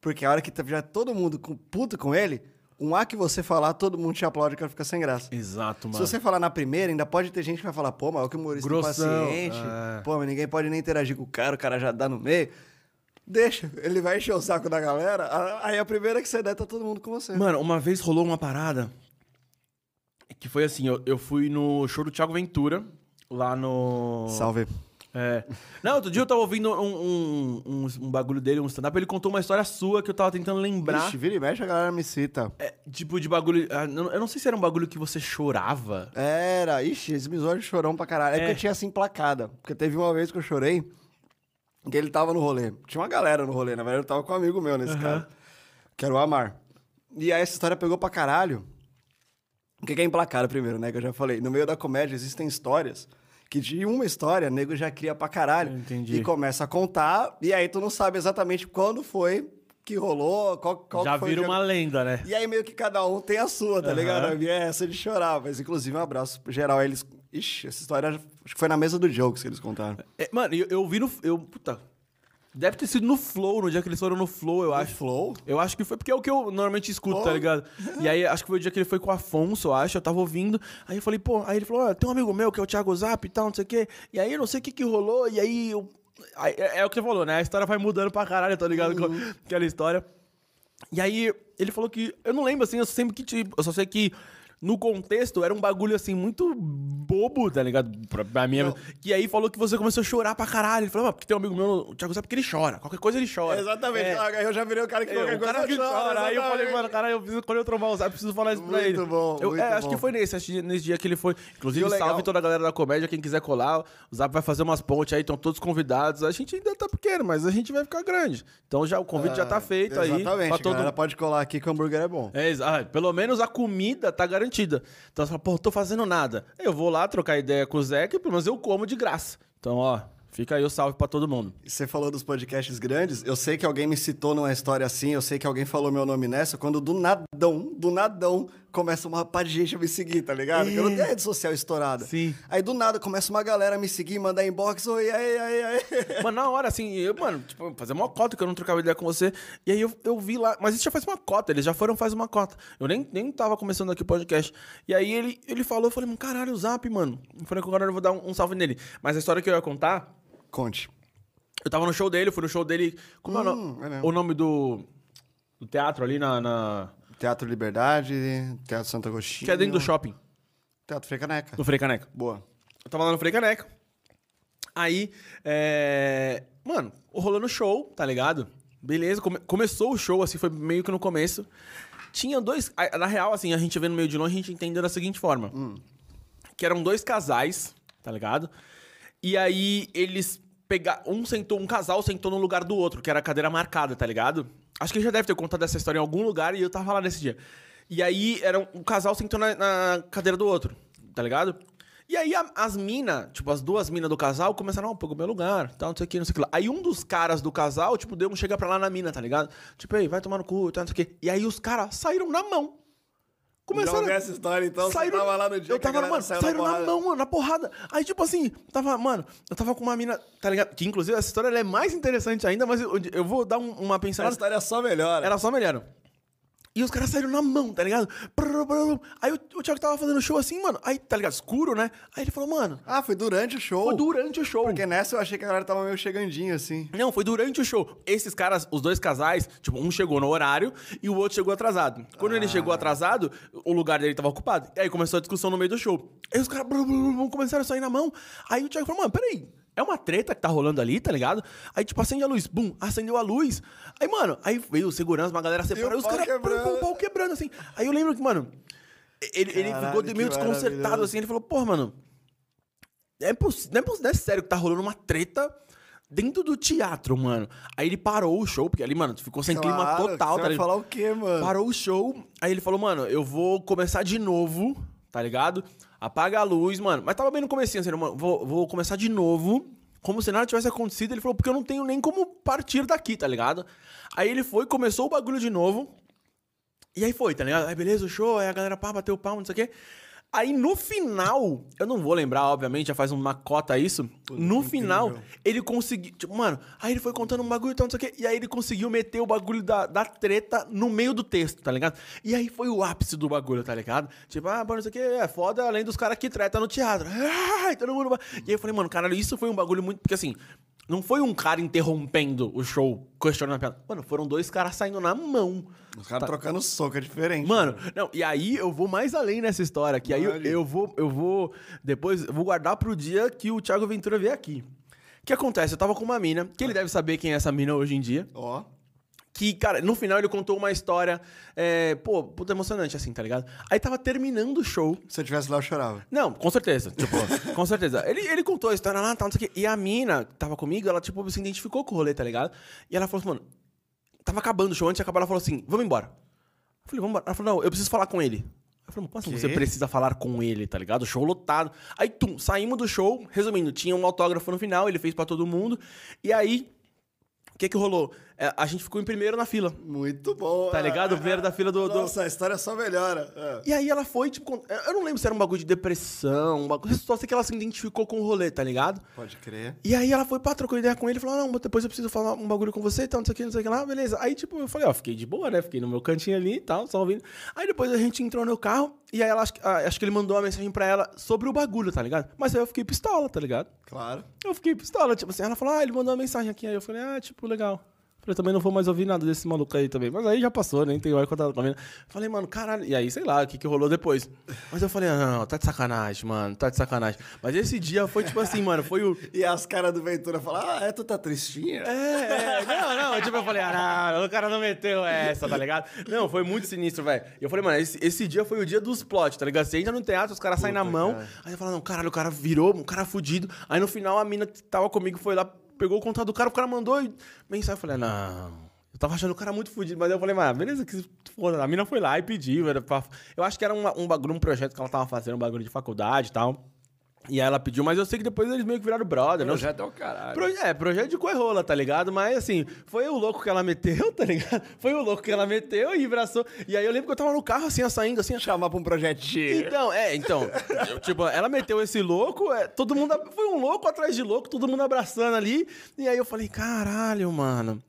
Porque a hora que já todo mundo com, puto com ele, um A que você falar, todo mundo te aplaude e o cara fica sem graça. Exato, mano. Se você falar na primeira, ainda pode ter gente que vai falar, pô, mas é o que humorista Grossão, paciente. é. Pô, mas ninguém pode nem interagir com o cara, o cara já dá no meio. Deixa, ele vai encher o saco da galera, aí a primeira que você der, tá todo mundo com você. Mano, uma vez rolou uma parada que foi assim, eu, eu fui no show do Thiago Ventura, lá no... Salve. É. Não, outro dia eu tava ouvindo um, um, um, um bagulho dele, um stand-up, ele contou uma história sua que eu tava tentando lembrar. Ixi, vira e mexe, a galera me cita. É, tipo, de bagulho... ah, Eu não sei se era um bagulho que você chorava. Era, ixi, esse episódio chorão pra caralho. É, É. que eu tinha assim placada. Porque teve uma vez que eu chorei, que ele tava no rolê. Tinha uma galera no rolê, na verdade eu tava com um amigo meu nesse caso. Que era o Amar. E aí essa história pegou pra caralho. O que é emplacado primeiro, né? Que eu já falei. No meio da comédia existem histórias que de uma história, o nego já cria pra caralho. Entendi. E começa a contar, e aí tu não sabe exatamente quando foi que rolou, qual, qual Já vira uma lenda, né? e aí meio que cada um tem a sua, tá Aham. ligado? A minha é essa de chorar. Mas inclusive um abraço geral. Eles. Ixi, essa história acho que foi na mesa do Jokes que eles contaram. É, mano, eu, eu vi no... Eu, puta... Deve ter sido no Flow, no dia que eles foram no Flow, eu acho. Flow? Eu acho que foi porque é o que eu normalmente escuto, Pô. tá ligado? E aí, acho que foi o dia que ele foi com o Afonso, eu acho. Eu tava ouvindo. Aí eu falei, pô, aí ele falou: ó, tem um amigo meu que é o Thiago Zap e tal, não sei o quê. E aí eu não sei o que que rolou. E aí eu. aí, é, é o que você falou, né? A história vai mudando pra caralho, tá ligado? Com Aquela história. E aí ele falou que. Eu não lembro assim, eu sempre que. Tipo, eu só sei que. No contexto, era um bagulho assim, muito bobo, tá ligado? Pra, pra mim. E aí falou que você começou a chorar pra caralho. Ele falou, ah, porque tem um amigo meu, o Thiago Zap, porque ele chora. Qualquer coisa ele chora. Exatamente. É. Ah, Eu já virei o cara que É, qualquer o coisa cara que chora. Aí eu falei, exatamente. mano, cara, eu quando eu trombar o Zap, preciso falar isso pra Muito ele. bom, Eu- muito é, acho bom. que foi nesse, acho que nesse dia que ele foi. Inclusive, salve toda a galera da comédia, quem quiser colar. O Zap vai fazer umas pontes aí, estão todos convidados. A gente ainda tá pequeno, mas a gente vai ficar grande. Então já o convite já tá feito aí. Exatamente. Pra A todo galera pode colar aqui que o hambúrguer é bom. é, exa- ah, pelo menos a comida tá garantida. Então você fala, pô, tô fazendo nada. Eu vou lá trocar ideia com o Zé, que pelo menos eu como de graça. Então, ó, fica aí o salve pra todo mundo. Você falou dos podcasts grandes. Eu sei que alguém me citou numa história assim. Eu sei que alguém falou meu nome nessa. Quando do nadão, do nadão, começa uma pá de gente a me seguir, tá ligado? Porque eu não tenho rede social estourada. Sim. Aí do nada começa uma galera a me seguir, mandar inbox. Oi, aí, aí, aí. Mano, na hora, assim, eu, mano, tipo, fazer uma cota que eu não trocava ideia com você. E aí eu, eu vi lá, mas isso já faz uma cota, eles já foram faz uma cota. Eu nem, nem tava começando aqui o podcast. E aí ele, ele falou, eu falei, mano, caralho, o zap, mano. Eu falei que agora eu vou dar um, um salve nele. Mas a história que eu ia contar, Conte. eu tava no show dele, fui no show dele. Como é o no- Hum, é o nome do, do teatro ali na. na- Teatro Liberdade, Teatro Santo Agostinho. que é dentro do shopping, Teatro Frei Caneca. no Frei Caneca. Boa. Eu tava lá no Frei Caneca. Aí, é... Mano, rolando show, tá ligado? Beleza, come- começou o show, assim, foi meio que no começo. Tinha dois... Na real, assim, a gente vendo meio de longe, a gente entendeu da seguinte forma. Que eram dois casais, tá ligado? E aí, eles pegaram... Um sentou, um casal sentou no lugar do outro, que era a cadeira marcada, tá ligado? Acho que já deve ter contado essa história em algum lugar e eu tava lá nesse dia. E aí, era um, um casal sentou na, na cadeira do outro, tá ligado? E aí a- as minas, tipo, as duas minas do casal começaram, ó, pegou meu lugar, tal, não sei o que, não sei o que lá. Aí um dos caras do casal, tipo, deu um chega pra lá na mina, tá ligado? Tipo, ei, vai tomar no cu, tal, não sei o que. E aí os caras saíram na mão. Já ouvi essa história, então, você tava lá no dia eu que a tava, mano, saiu saíram na, porrada. mão, mano, na porrada. Aí, tipo assim, tava, mano, eu tava com uma mina, tá ligado? Que inclusive essa história é mais interessante ainda, mas eu, eu vou dar um- uma A pincelada. história só melhora. Era só melhor. E os caras saíram na mão, tá ligado? Aí o, o Thiago tava fazendo show assim, mano. Aí, tá ligado? Escuro, né? Aí ele falou, mano, Ah, foi durante o show. foi durante o show. Porque nessa eu achei que a galera tava meio chegandinho, assim. Não, foi durante o show. Esses caras, os dois casais, tipo, um chegou no horário e o outro chegou atrasado. Quando ele chegou atrasado, o lugar dele tava ocupado. E aí começou a discussão no meio do show. Aí os caras começaram a sair na mão. Aí o Thiago falou, mano, peraí. É uma treta que tá rolando ali, tá ligado? Aí, tipo, acende a luz. Bum, acendeu a luz. Aí, mano, aí veio o segurança, uma galera separou. o E os caras, pum, pum, pau quebrando, assim. Aí eu lembro que, mano, ele, ele Caralho, ficou meio desconcertado, assim. Ele falou, pô, mano, é não, é não é sério que tá rolando uma treta dentro do teatro, mano. Aí ele parou o show, porque ali, mano, ficou sem clima Claro, total, você tá vai ligado? falar o quê, mano? Parou o show, aí ele falou, mano, eu vou começar de novo, tá ligado? Apaga a luz, mano. Mas tava bem no comecinho, assim, mano, vou, vou começar de novo, como se nada tivesse acontecido. Ele falou, porque eu não tenho nem como partir daqui, tá ligado? Aí ele foi, começou o bagulho de novo, e aí foi, tá ligado? Aí beleza, o show, aí a galera pá, bateu o palmo, não sei o quê. Aí no final, eu não vou lembrar, obviamente, já faz uma cota isso. no final, ele conseguiu. Tipo, mano, aí ele foi contando um bagulho e tal, não sei o quê. E aí ele conseguiu meter o bagulho da, da treta no meio do texto, tá ligado? E aí foi o ápice do bagulho, tá ligado? Tipo, ah, mano, isso aqui é foda, além dos caras que treta no teatro. Ai, todo mundo. E aí eu falei, mano, caralho, isso foi um bagulho muito. Porque assim. Não foi um cara interrompendo o show, questionando a piada. Mano, foram dois caras saindo na mão. Os caras trocando soco, é diferente. Mano, não, e aí eu vou mais além nessa história, que aí eu, eu vou, eu vou, depois, eu vou guardar pro dia que o Thiago Ventura vier aqui. O que acontece? Eu tava com uma mina, que ele deve saber quem é essa mina hoje em dia, Ó. que, cara, no final ele contou uma história, é, pô, puta emocionante, assim, tá ligado? Aí tava terminando o show, Se eu tivesse lá, eu chorava. não, com certeza. Tipo, com certeza. Ele, ele contou a história lá, tal, não sei o quê. E a mina que tava comigo, ela, tipo, se identificou com o rolê, tá ligado? E ela falou assim, mano, tava acabando o show, antes de acabar, ela falou assim, vamos embora. Eu falei, vamos embora. Ela falou, não, eu preciso falar com ele. Eu falei, como assim você precisa falar com ele, tá ligado? O show lotado. Aí, tum, saímos do show, resumindo, tinha um autógrafo no final, ele fez pra todo mundo. E aí, o que que rolou? É, a gente ficou em primeiro na fila. Muito bom. Tá ligado? O primeiro da fila do- do- Nossa, a história só melhora. É. E aí ela foi, tipo, eu não lembro se era um bagulho de depressão, um bagulho, só sei que ela se identificou com o rolê, tá ligado? Pode crer. E aí ela foi, pá, trocou ideia com ele, falou, não, depois eu preciso falar um bagulho com você e tal, não sei o que, não sei o que lá, beleza. Aí, tipo, eu falei, ó, fiquei de boa, né? Fiquei no meu cantinho ali e tal, só ouvindo. Aí depois a gente entrou no carro e aí ela, acho, que- ah, acho que ele mandou uma mensagem pra ela sobre o bagulho, tá ligado? Mas aí eu fiquei pistola, tá ligado? Claro. Eu fiquei pistola, tipo assim, ela falou, ah, ele mandou uma mensagem aqui. Aí eu falei, ah, tipo, legal. Falei, também não vou mais ouvir nada desse maluco aí também. Mas aí já passou, nem tem hora que eu tava comendo. Falei, mano, caralho. E aí, sei lá, o que, que rolou depois. Mas eu falei, ah, não, tá de sacanagem, mano, tá de sacanagem. Mas esse dia foi tipo assim, mano, foi o. E as caras do Ventura falam, ah, é, tu tá tristinha? É, é, não, não, tipo, eu falei, ah, não, o cara não meteu essa, tá ligado? Não, foi muito sinistro, velho. E eu falei, mano, esse, esse dia foi o dia dos plots, tá ligado? Você entra no teatro, os caras saem na mão, cara. aí eu falo, não, caralho, o cara virou, um cara fudido. Aí no final a mina que tava comigo foi lá, pegou o contato do cara, o cara mandou e mensagem, eu falei, não. Eu tava achando o cara muito fudido, mas eu falei, mas beleza, que foda. A mina foi lá e pediu. Era pra... Eu acho que era uma- um bagulho, um projeto que ela tava fazendo, um bagulho de faculdade e tal. E aí ela pediu, mas eu sei que depois eles meio que viraram brother? Projeto é o caralho. É, projeto de coerrola, tá ligado? Mas assim, foi o louco que ela meteu, tá ligado? Foi o louco que ela meteu e abraçou. E aí eu lembro que eu tava no carro, assim, saindo, assim. Chamar pra um projetinho. Então, é, então. eu, tipo, ela meteu esse louco, é, todo mundo. Foi um louco atrás de louco, todo mundo abraçando ali. E aí eu falei, caralho, mano.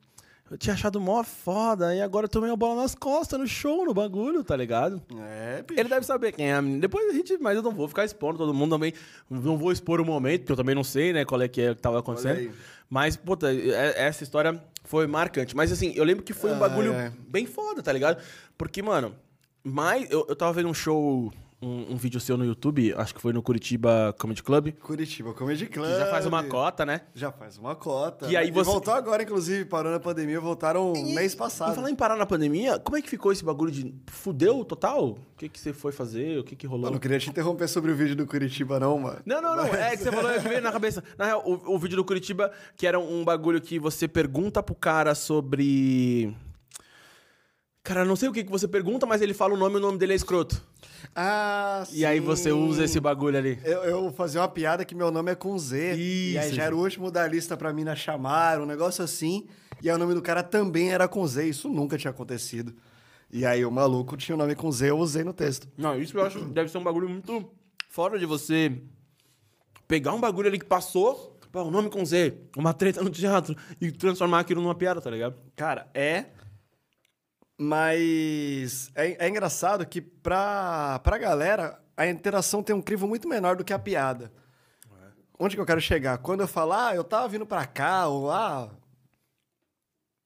Eu tinha achado mó foda, e agora eu tomei a bola nas costas, no show, no bagulho, tá ligado? É, bicho. Ele deve saber quem é a menina. Depois a gente. Mas eu não vou ficar expondo todo mundo também. Não vou expor o momento, porque eu também não sei, né, qual é que é que tava acontecendo. Mas, puta, é- essa história foi marcante. Mas assim, eu lembro que foi um Ah, bagulho é. bem foda, tá ligado? Porque, mano, mais. Eu, eu tava vendo um show. Um, um vídeo seu no YouTube, acho que foi no Curitiba Comedy Club. Curitiba Comedy Club. Que já faz uma cota, né? Já faz uma cota. E aí você- voltou agora, inclusive, parou na pandemia, voltaram mês E passado. falar em parar na pandemia, como é que ficou esse bagulho de. Fudeu total? O que, que você foi fazer? O que, que rolou? Eu não queria te interromper sobre o vídeo do Curitiba, não, mano. Não, não, não. É que você falou, é que veio na cabeça. Na real, o, o vídeo do Curitiba, que era um bagulho que você pergunta pro cara sobre. Cara, não sei o que, que você pergunta, mas ele fala o nome e o nome dele é escroto. Ah, E aí você usa esse bagulho ali. Eu, eu fazia uma piada que meu nome é com Z. E aí Isso, já era o último da lista pra mim na chamar, um negócio assim. E aí o nome do cara também era com Z. Isso nunca tinha acontecido. E aí o maluco tinha o nome com Z, eu usei no texto. Não, isso eu acho que deve ser um bagulho muito fora de você pegar um bagulho ali que passou, pô, um nome com Z, uma treta no teatro, e transformar aquilo numa piada, tá ligado? Cara, é. Mas é, é engraçado que pra, pra galera a interação tem um crivo muito menor do que a piada. Onde que eu quero chegar? Quando eu falo, ah, eu tava vindo pra cá, ou ah,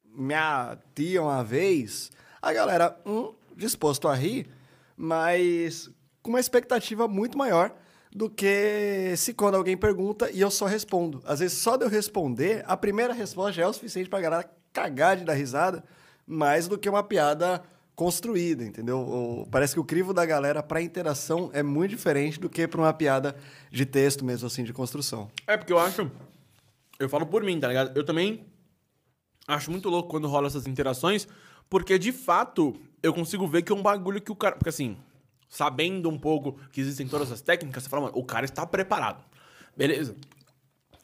minha tia uma vez, a galera, hum, disposto a rir, mas com uma expectativa muito maior do que se quando alguém pergunta e eu só respondo. Às vezes, só de eu responder, a primeira resposta já é o suficiente pra galera cagar de dar risada, mais do que uma piada construída, entendeu? Parece que o crivo da galera pra interação é muito diferente do que pra uma piada de texto mesmo, assim, de construção. É, porque eu acho. Eu falo por mim, tá ligado? Eu também acho muito louco quando rola essas interações, porque de fato eu consigo ver que é um bagulho que o cara. Porque assim, sabendo um pouco que existem todas as técnicas, você fala, mano, o cara está preparado. Beleza.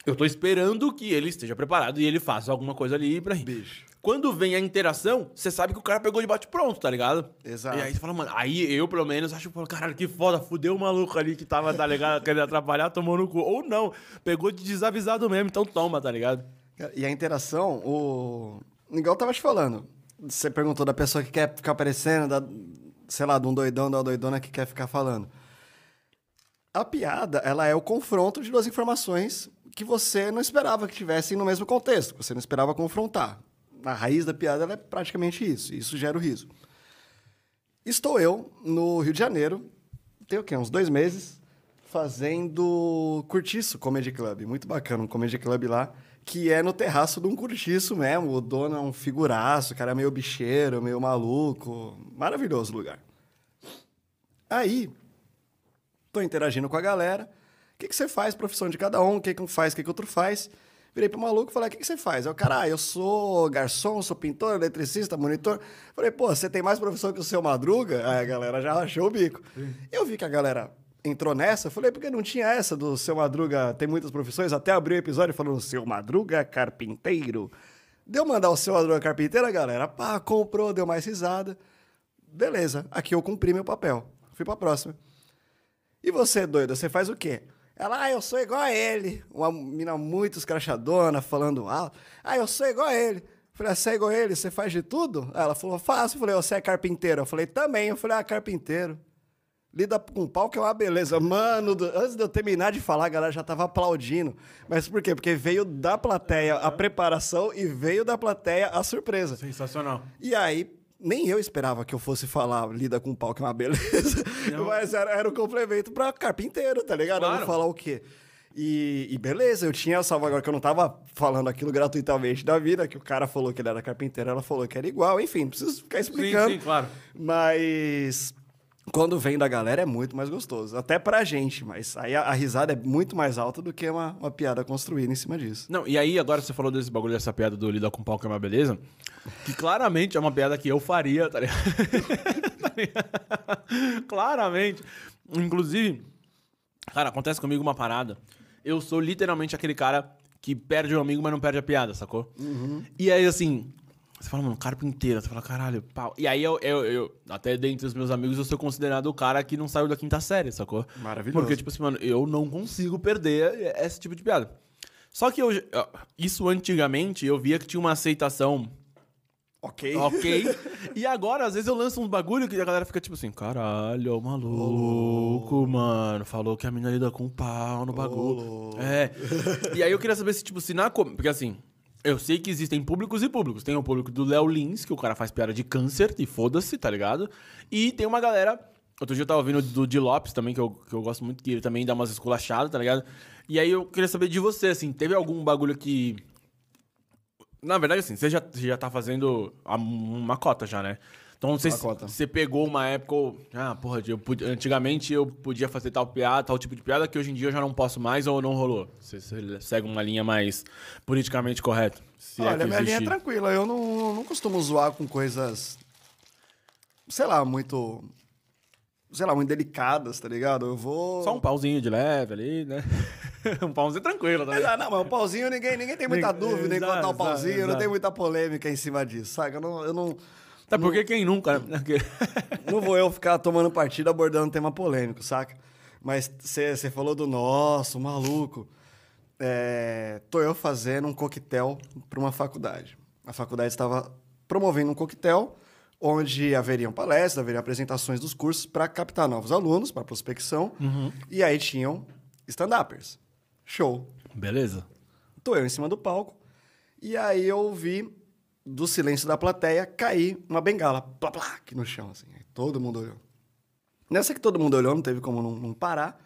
Eu tô esperando que ele esteja preparado e ele faça alguma coisa ali pra rir. Bicho. Quando vem a interação, você sabe que o cara pegou de bate-pronto, tá ligado? Exato. E aí você fala, mano, aí eu, pelo menos, acho, caralho, que foda, fudeu o maluco ali que tava, tá ligado, querendo atrapalhar, tomou no cu. Ou não, pegou de desavisado mesmo, então toma, tá ligado? E a interação, o. Igual eu tava te falando. Você perguntou da pessoa que quer ficar aparecendo, da, sei lá, de um doidão, da doidona que quer ficar falando. A piada, ela é o confronto de duas informações que você não esperava que tivessem no mesmo contexto, você não esperava confrontar. A raiz da piada é praticamente isso. Isso gera o riso. Estou eu no Rio de Janeiro, tem o quê? Uns dois meses, fazendo Curtiço Comedy Club. Muito bacana, um comedy club lá, que é no terraço de um curtiço mesmo. O dono é um figuraço, o cara é meio bicheiro, meio maluco. Maravilhoso lugar. Aí, tô interagindo com a galera. O que, que você faz, profissão de cada um? O que, que um faz, o que, que outro faz? Virei pro maluco e falei, o que, que você faz? Aí o cara, ah, eu sou garçom, sou pintor, eletricista, monitor. Falei, pô, você tem mais profissão que o seu Madruga? Aí a galera já rachou o bico. Eu vi que a galera entrou nessa, falei, porque não tinha essa do seu Madruga tem muitas profissões? Até abri o episódio falando, seu Madruga carpinteiro. Deu mandar o seu Madruga carpinteiro, a galera, pá, comprou, deu mais risada. Beleza, aqui eu cumpri meu papel. Fui pra próxima. E você, doida, você faz o quê? Ela, ah, eu sou igual a ele. Uma mina muito escrachadona, falando alto. Ah, eu sou igual a ele. Falei, ah, você é igual a ele, você faz de tudo? Ela falou, faço. Eu falei, você é carpinteiro? Eu falei, também. Eu falei, ah, carpinteiro. Lida com pau que é uma beleza. Mano, do- antes de eu terminar de falar, a galera já tava aplaudindo. Mas por quê? Porque veio da plateia a preparação e veio da plateia a surpresa. Sensacional. E aí, nem eu esperava que eu fosse falar lida com pau, que é uma beleza. Mas era, era um complemento pra carpinteiro, tá ligado? Eu Claro. vou falar o quê? E, e beleza, eu tinha salvo agora que eu não tava falando aquilo gratuitamente da vida, que o cara falou que ele era carpinteiro, ela falou que era igual, enfim, não preciso ficar explicando. sim, claro. Mas quando vem da galera é muito mais gostoso. Até pra gente, mas aí a, a risada é muito mais alta do que uma, uma piada construída em cima disso. Não, e aí agora você falou desse bagulho, dessa piada do Lida com pau que é uma beleza, que claramente é uma piada que eu faria, tá ligado? Tá ligado? claramente. Inclusive, cara, acontece comigo uma parada. Eu sou literalmente aquele cara que perde um amigo, mas não perde a piada, sacou? E aí, assim, você fala, mano, carpinteiro, você fala, caralho, pau. E aí eu, eu, eu, até dentre os meus amigos, eu sou considerado o cara que não saiu da quinta série, sacou? Maravilhoso. Porque, tipo assim, mano, eu não consigo perder esse tipo de piada. Só que eu, isso antigamente eu via que tinha uma aceitação Ok. ok. e agora, às vezes, eu lanço uns bagulho que a galera fica tipo assim, caralho, ô maluco, mano. Falou que a mina lida com pau no bagulho. louco. É. E aí eu queria saber se, tipo, se na. Porque assim. Eu sei que existem públicos e públicos. Tem o público do Léo Lins, que o cara faz piada de câncer e foda-se, tá ligado? E tem uma galera. Outro dia eu tava ouvindo do Di Lopes também, que eu, que eu gosto muito, que ele também dá umas esculachadas, tá ligado? E aí eu queria saber de você, assim, teve algum bagulho que. Na verdade, assim, você já, já tá fazendo uma cota já, né? Então, não sei Uma se cota. você pegou uma época. ou- Ah, porra, eu podia- antigamente eu podia fazer tal piada, tal tipo de piada, que hoje em dia eu já não posso mais ou não rolou. Você, você segue uma linha mais politicamente correta. É Olha, que minha linha é tranquila. Eu não, não costumo zoar com coisas, sei lá, muito sei lá, muito delicadas, tá ligado? Eu vou. Só um pauzinho de leve ali, né? um pauzinho tranquilo, tá ligado? não, mas o pauzinho ninguém, ninguém tem muita dúvida em exato, contar o exato, pauzinho, não tem muita polêmica em cima disso, saca? Eu não, eu não, Até porque quem nunca, né? não vou eu ficar tomando partido abordando tema polêmico, saca? Mas você falou do nosso, maluco. É, tô eu fazendo um coquetel para uma faculdade. A faculdade estava promovendo um coquetel onde haveriam palestras, haveriam apresentações dos cursos para captar novos alunos, para prospecção. E aí tinham stand-uppers. Show. Beleza. Tô eu em cima do palco. E aí eu vi do silêncio da plateia cair uma bengala. Plá, plá, aqui no chão, assim. Aí todo mundo olhou. Nessa que todo mundo olhou, não teve como não, não parar.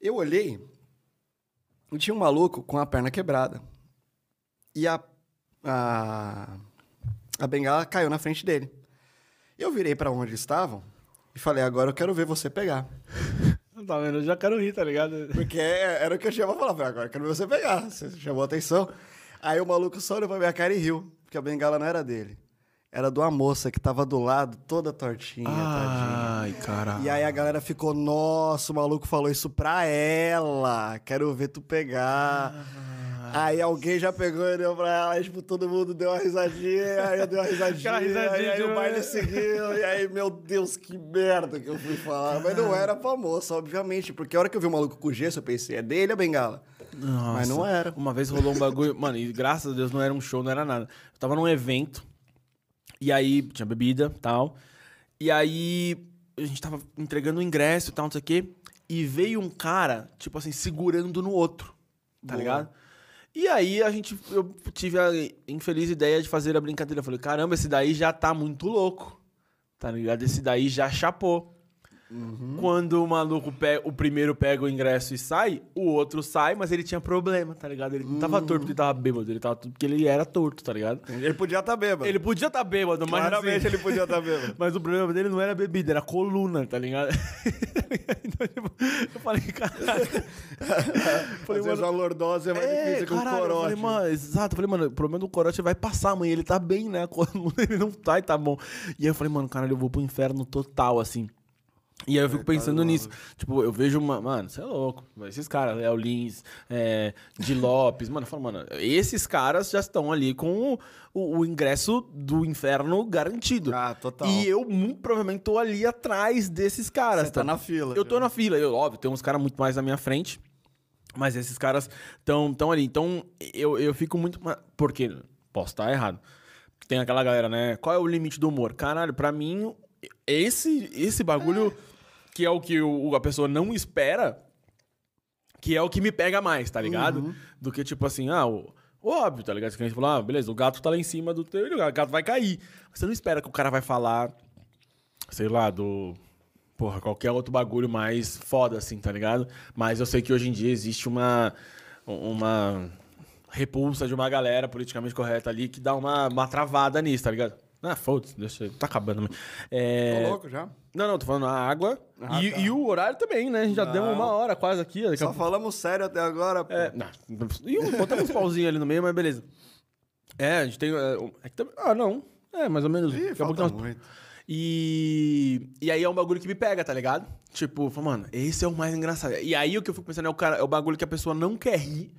Eu olhei e tinha um maluco com a perna quebrada. E a, a, a bengala caiu na frente dele. Eu virei para onde estavam e falei, agora eu quero ver você pegar. Tá vendo? Eu já quero rir, tá ligado? Porque era o que eu tinha pra falar. Agora eu quero ver você pegar. Você chamou a atenção. Aí o maluco só olhou pra minha cara e riu. Porque a bengala não era dele. Era de uma moça que tava do lado, toda tortinha, tadinha. Ai, caralho. E aí a galera ficou, nossa, o maluco falou isso pra ela. Quero ver tu pegar. Aí alguém já pegou e deu pra ela, tipo, todo mundo deu uma risadinha, aí eu dei uma risadinha, risadinha e aí de- o baile seguiu, e aí, meu Deus, que merda que eu fui falar. Mas não era pra moça, obviamente, porque a hora que eu vi o maluco com gesso, eu pensei, é dele a bengala. Nossa. Mas não era. Uma vez rolou um bagulho. Mano, e graças a Deus não era um show, não era nada. Eu tava num evento. E aí tinha bebida tal. E aí a gente tava entregando o ingresso e tal, não sei o quê. E veio um cara, tipo assim, segurando no outro. Tá Boa. ligado? E aí a gente. Eu tive a infeliz ideia de fazer a brincadeira. Eu falei, caramba, esse daí já tá muito louco. Tá ligado? Esse daí já chapou. Quando o maluco pega, o primeiro pega o ingresso e sai, o outro sai, mas ele tinha problema, tá ligado? Ele não tava torto porque ele tava bêbado, ele tava porque ele era torto, tá ligado? Ele podia estar bêbado. Ele podia estar bêbado, mas Claramente assim, ele podia estar bêbado. mas o problema dele não era bebida, era coluna, tá ligado? então, tipo, eu falei, caraca. Às vezes uma lordose é mais difícil que caralho, eu corote. falei, mano, exato. Eu falei, mano, o problema do corote vai passar, mãe. Ele tá bem, né? A coluna ele não tá e tá bom. E aí eu falei, mano, caralho, eu vou pro inferno total, assim. E aí eu fico pensando nisso. Tipo, eu vejo uma. Mano, você é louco. Esses caras, Léo Lins, é, Di Lopes, mano, eu falo, mano, esses caras já estão ali com o, o- o ingresso do inferno garantido. Ah, total. E eu, muito provavelmente, tô ali atrás desses caras. Você tá na fila. Eu tô na fila, eu, óbvio, tem uns caras muito mais na minha frente. Mas esses caras estão tão ali. Então, eu, eu fico muito. Porque, posso estar errado. Tem aquela galera, né? Qual é o limite do humor? Caralho, pra mim, esse, esse bagulho, que é o que o- a pessoa não espera, que é o que me pega mais, tá ligado? Do que, tipo assim, ah, o. Óbvio, tá ligado? Que a gente falou, ah, beleza, o gato tá lá em cima do teu, o gato vai cair. Você não espera que o cara vai falar, sei lá, do. Porra, qualquer outro bagulho mais foda, assim, tá ligado? Mas eu sei que hoje em dia existe uma. Uma repulsa de uma galera politicamente correta ali que dá uma, uma travada nisso, tá ligado? Ah, foda-se, deixa. Tá acabando. mas- É... Tô louco já. Não, não, tô falando a água. Ah, e, tá. e o horário também, né? A gente já deu Não. uma hora quase aqui. Daqui a Só falamos sério até agora, pô. é, não, e um- botamos uns pauzinhos ali no meio, mas beleza. É, a gente tem. é, é que ah, não. É, mais ou menos. Ih, falta umas- muito. E, e aí é um bagulho que me pega, tá ligado? Tipo, mano, esse é o mais engraçado. E aí o que eu fico pensando é o, cara, é o bagulho que a pessoa não quer rir.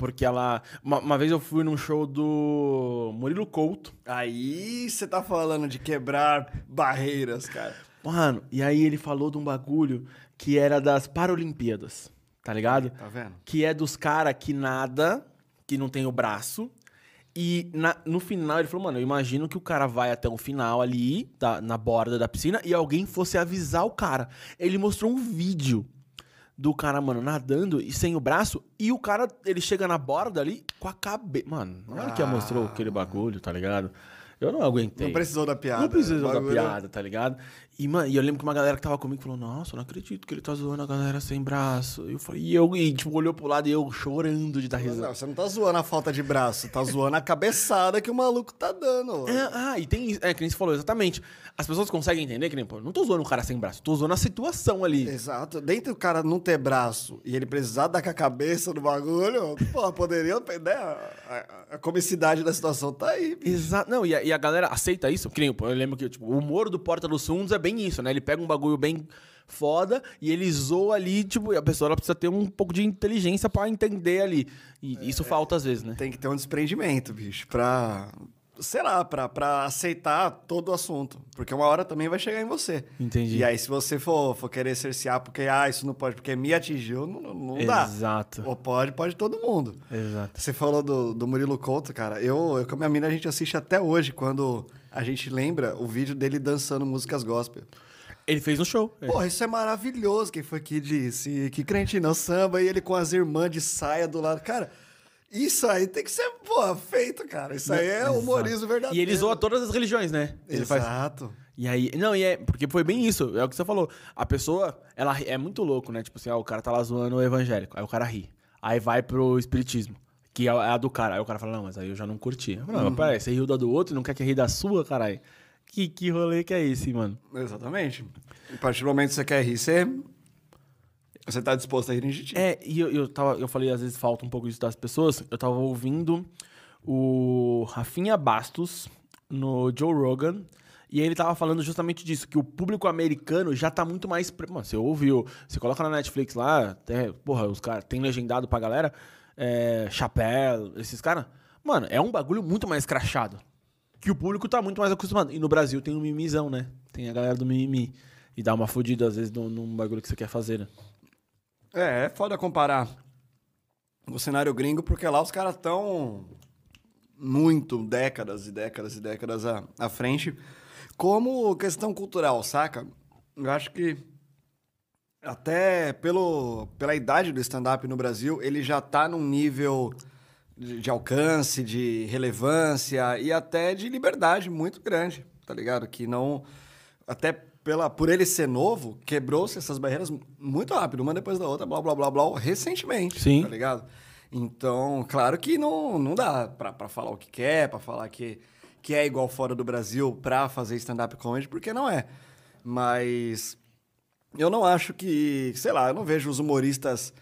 Porque ela. Uma, uma vez eu fui num show do Murilo Couto. Aí você tá falando de quebrar barreiras, cara. Mano, e aí ele falou de um bagulho que era das Paralimpíadas, tá ligado? Tá vendo? que é dos caras que nada, que não tem o braço. E na- no final ele falou, mano, eu imagino que o cara vai até o final ali, da- na borda da piscina, e alguém fosse avisar o cara. Ele mostrou um vídeo do cara, mano, nadando e sem o braço, e o cara, ele chega na borda ali com a cabeça. Mano, na hora que ela mostrou aquele bagulho, tá ligado? Eu não aguentei. Não precisou da piada. Não precisou da piada, tá ligado? E, mano, e eu lembro que uma galera que tava comigo falou, nossa, eu não acredito que ele tá zoando a galera sem braço. E eu falei, e eu, e, tipo, olhou pro lado e eu chorando de dar risada. Não, você não tá zoando a falta de braço, tá zoando a cabeçada que o maluco tá dando. É, ah, e tem isso, é, que nem você falou, exatamente. As pessoas conseguem entender que nem, pô, não tô zoando o cara sem braço, tô zoando a situação ali. Exato. Dentro do cara não ter braço e ele precisar dar com a cabeça no bagulho, pô, poderia, né? A, a- a comicidade da situação tá aí. bicho. Exato. Não, e, a- e a galera aceita isso? Que nem, eu lembro que tipo, o humor do Porta dos Fundos é bem isso, né? Ele pega um bagulho bem foda e ele zoa ali, tipo, a pessoa precisa ter um pouco de inteligência pra entender ali. E isso falta às vezes, né? Tem que ter um desprendimento, bicho, pra. Sei lá, pra, pra aceitar todo o assunto. Porque uma hora também vai chegar em você. Entendi. E aí, se você for, for querer cercear porque, ah, isso não pode, porque me atingiu, não, não- não dá. Exato. Ou pode, pode todo mundo. Exato. Você falou do, do Murilo Couto, cara. Eu, eu com a minha mina, a gente assiste até hoje, quando a gente lembra o vídeo dele dançando músicas gospel. Ele fez um show. É. Porra, isso é maravilhoso. Quem foi que disse? Que crente não samba e ele com as irmãs de saia do lado. Cara, isso aí tem que ser, porra, feito, cara. Isso aí é humorismo verdadeiro. E ele zoa todas as religiões, né? Ele faz. Exato. E aí, não, e é, porque foi bem isso, é o que você falou. A pessoa, ela é muito louco, né? Tipo assim, ah, o cara tá lá zoando o evangélico, aí o cara ri. Aí vai pro espiritismo, que é a do cara. Aí o cara fala, não, mas aí eu já não curti. Eu falo, não, mas peraí, você riu da do outro e não quer que ri da sua, caralho? Que, que rolê que é esse, mano? Exatamente. A partir do momento que você quer rir, você, você tá disposto a rir de ti. É, e eu, eu, tava, eu falei, às vezes falta um pouco isso das pessoas. Eu tava ouvindo o Rafinha Bastos no Joe Rogan. E ele tava falando justamente disso, que o público americano já tá muito mais. Mano, você ouviu, você coloca na Netflix lá, até, porra, os caras tem legendado pra galera, é, esses caras. Mano, é um bagulho muito mais crachado. Que o público tá muito mais acostumado. E no Brasil tem um mimizão, né? Tem a galera do mimimi. E dá uma fodida, às vezes, num, num bagulho que você quer fazer, né? É, é foda comparar o cenário gringo, porque lá os caras estão muito décadas e décadas e décadas à, à frente. Como questão cultural, saca? Eu acho que até pelo, pela idade do stand-up no Brasil, ele já tá num nível de, de alcance, de relevância e até de liberdade muito grande, tá ligado? Que não. Até pela, por ele ser novo, quebrou-se essas barreiras muito rápido, uma depois da outra, blá blá blá blá, recentemente. Sim. Tá ligado? Então, claro que não, não dá pra, pra falar o que quer, pra falar que, que é igual fora do Brasil pra fazer stand-up comedy, porque não é. Mas eu não acho que, sei lá, eu não vejo os humoristas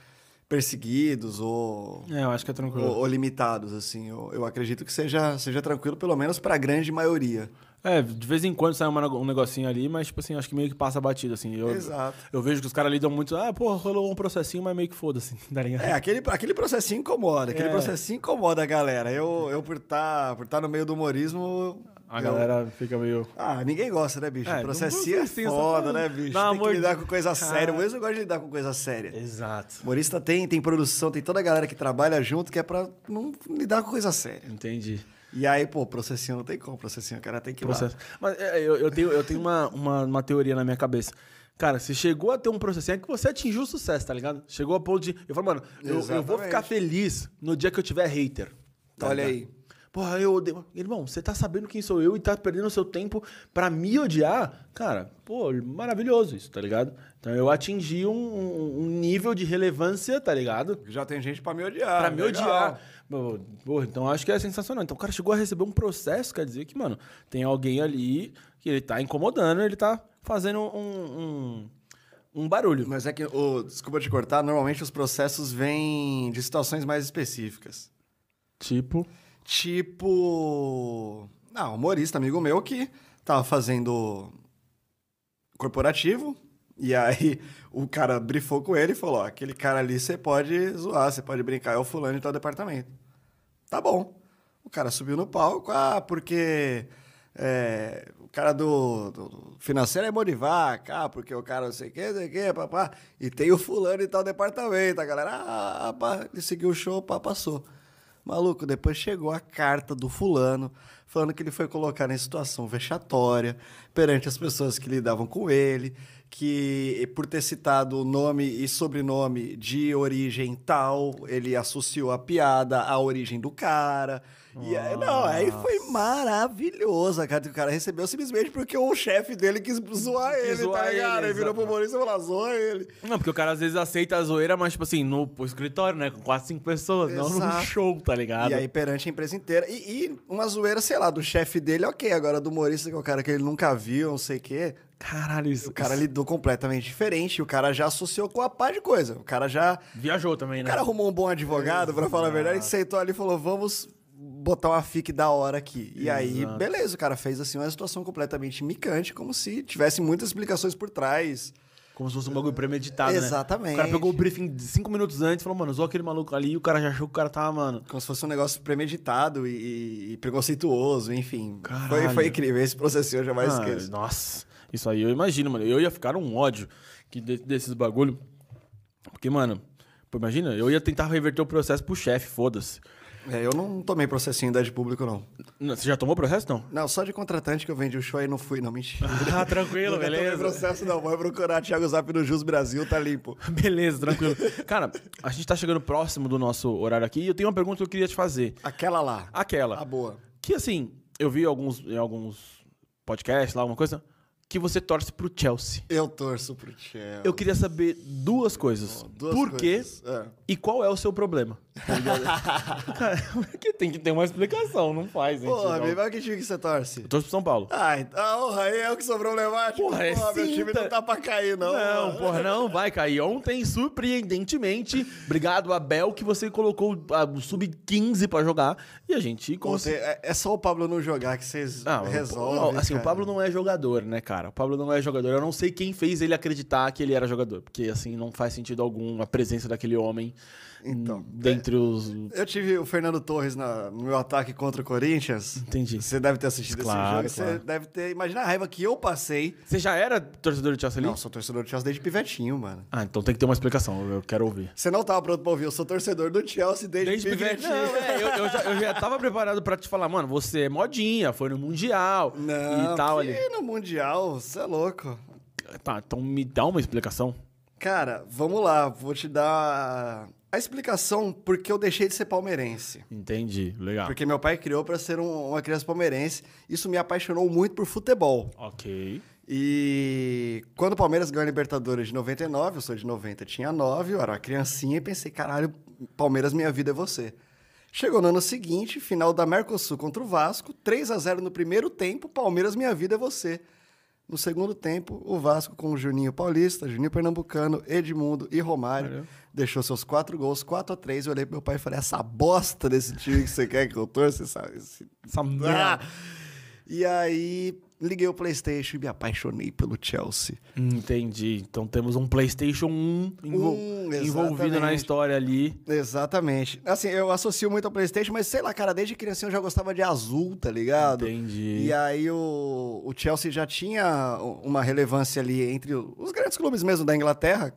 perseguidos ou, É, eu acho que é tranquilo. ou, ou limitados, assim. Eu, eu acredito que seja, seja tranquilo, pelo menos pra grande maioria. É, de vez em quando sai uma um negocinho ali, mas, tipo assim, acho que meio que passa batido, assim. Eu, Exato. Eu vejo que os caras lidam muito, ah, pô, rolou um processinho, mas meio que foda-se, tá ligado? É, aquele, aquele processinho incomoda, aquele É. processinho incomoda a galera. Eu, eu por estar por tá no meio do humorismo. A eu- galera fica meio... Ah, ninguém gosta, né, bicho? É, processinho é foda, né, bicho? Dá tem amor que lidar com coisa Cara. séria. Mas eu gosto de lidar com coisa séria. Exato. Humorista tem, tem produção, tem toda a galera que trabalha junto que é pra não lidar com coisa séria. Entendi. E aí, pô, processinho não tem como, processinho, o cara tem que ir lá. Processo. Mas é, eu, eu tenho, eu tenho uma, uma, uma teoria na minha cabeça. Cara, se chegou a ter um processinho, é que você atingiu o sucesso, tá ligado? Chegou a ponto de... Eu falo, mano, eu, eu vou ficar feliz no dia que eu tiver hater. tá Olha ligado? aí. Porra, eu odeio. Irmão, você tá sabendo quem sou eu e tá perdendo seu tempo pra me odiar? Cara, pô, maravilhoso isso, tá ligado? Então eu atingi um, um- um nível de relevância, tá ligado? Já tem gente pra me odiar. Pra me legal. odiar. Pô, Porra, então acho que é sensacional. Então o cara chegou a receber um processo, quer dizer que, mano, tem alguém ali que ele tá incomodando, ele tá fazendo um, um, um barulho. Mas é que, ô, desculpa te cortar, normalmente os processos vêm de situações mais específicas. Tipo. Tipo. Ah, um humorista, amigo meu, que tava fazendo corporativo. E aí o cara brifou com ele e falou: ó, aquele cara ali você pode zoar, você pode brincar, é o fulano de tal departamento. Tá bom. O cara subiu no palco, ah, porque é, o cara do, do financeiro é mão de vaca, ah, porque o cara não sei o que, não sei o que, papá. E tem o fulano de tal departamento. A galera, ah, pá, ele seguiu o show, pá, passou. Maluco, depois chegou a carta do fulano falando que ele foi colocado em situação vexatória perante as pessoas que lidavam com ele, que por ter citado nome e sobrenome de origem tal, ele associou a piada à origem do cara. E aí, não, aí foi maravilhoso, cara. que O cara recebeu simplesmente porque o chefe dele quis zoar ele, zoar tá ligado? ele, Ele virou pro exato. humorista e falou, zoa ele. Não, porque o cara às vezes aceita a zoeira, mas, tipo assim, no pro escritório, né? Com quatro, cinco pessoas, não no Exato. show, tá ligado? E aí, perante a empresa inteira. E, e uma zoeira, sei lá, do chefe dele, ok. Agora, do humorista, que é o cara que ele nunca viu, não sei o quê. Caralho, isso. O cara lidou completamente diferente. E o cara já associou com a pá de coisa. O cara já. Viajou também, O né? cara arrumou um bom advogado, pra falar a verdade, e sentou ali e falou: vamos botar uma fique da hora aqui. E aí, Exato. beleza, o cara fez assim uma situação completamente micante, como se tivesse muitas explicações por trás. Como se fosse um bagulho premeditado, né? Exatamente. O cara pegou o briefing de cinco minutos antes e falou, mano, usou aquele maluco ali e o cara já achou que o cara tava, mano. Como se fosse um negócio premeditado e, e preconceituoso, enfim. Foi, Caralho. foi incrível. Esse processo eu jamais Ah, esqueço. Nossa, isso aí eu imagino, mano. Eu ia ficar um ódio que de- desses bagulho. Porque, mano, pô, imagina, eu ia tentar reverter o processo pro chefe, foda-se. É, eu não tomei processinho da de público, não. Não, Você já tomou processo, não? Não, só de contratante que eu vendi o show e não fui, não, mentira. Ah, tranquilo, tomei beleza. processo, não. Vai procurar Thiago Zap no Jus Brasil, tá limpo. Beleza, tranquilo. Cara, a gente tá chegando próximo do nosso horário aqui e eu tenho uma pergunta que eu queria te fazer. Aquela lá. Aquela. A boa. Que assim, eu vi alguns, em alguns podcasts lá, alguma coisa, que você torce pro Chelsea. Eu torço pro Chelsea. Eu queria saber duas coisas. Duas Por quê coisas. É. e qual é o seu problema? Tá ligado? Cara, porque tem que ter uma explicação, não faz, gente. Porra, amigo, mas que time que você torce? Eu torço pro São Paulo. Ah, então, porra, aí é o que sou problemático. Porra, é meu time cinta. não tá pra cair, não. Não, porra, não, vai cair. Ontem, surpreendentemente, obrigado, Abel, que você colocou o sub-15 pra jogar e a gente conseguiu. é, é só o Pablo não jogar que vocês Não, resolvem. não, assim, o cara. Pablo não é jogador, né, cara? O Pablo não é jogador. Eu não sei quem fez ele acreditar que ele era jogador, porque assim não faz sentido algum a presença daquele homem Então, dentre os. Eu tive o Fernando Torres na- no meu ataque contra o Corinthians. Entendi. Você deve ter assistido Claro, esse jogo. claro. Você deve ter. Imagina a raiva que eu passei. Você já era torcedor de Chelsea ali? Não, sou torcedor do Chelsea desde pivetinho, mano. Ah, então tem que ter uma explicação. Eu quero ouvir. Você não tava pronto pra ouvir. Eu sou torcedor do Chelsea desde, Desde pivetinho. Não, é, eu, eu já, eu já tava preparado pra te falar, mano, você é modinha, foi no Mundial Não, e tal ali. no Mundial, você é louco. Tá, então me dá uma explicação. Cara, vamos lá, vou te dar a explicação porque eu deixei de ser palmeirense. Entendi, legal. Porque meu pai criou pra ser um- uma criança palmeirense. Isso me apaixonou muito por futebol. Ok. E quando o Palmeiras ganhou a Libertadores de 99, eu sou de 90, tinha 9, eu era uma criancinha e pensei, caralho, Palmeiras, minha vida é você. Chegou no ano seguinte, final da Mercosul contra o Vasco, 3 a 0 no primeiro tempo, Palmeiras, minha vida é você. No segundo tempo, o Vasco com o Juninho Paulista, Juninho Pernambucano, Edmundo e Romário Caramba. deixou seus quatro gols, 4 a 3 Eu olhei pro meu pai e falei, essa bosta desse time que você quer que eu torça, essa, Essa ah! E aí, liguei o PlayStation e me apaixonei pelo Chelsea. Entendi. Então temos um PlayStation 1 envol- Um, envolvido na história ali. Exatamente. Assim, eu associo muito ao PlayStation, mas sei lá, cara, desde criança eu já gostava de azul, tá ligado? Entendi. E aí o, o Chelsea já tinha uma relevância ali entre os grandes clubes mesmo da Inglaterra.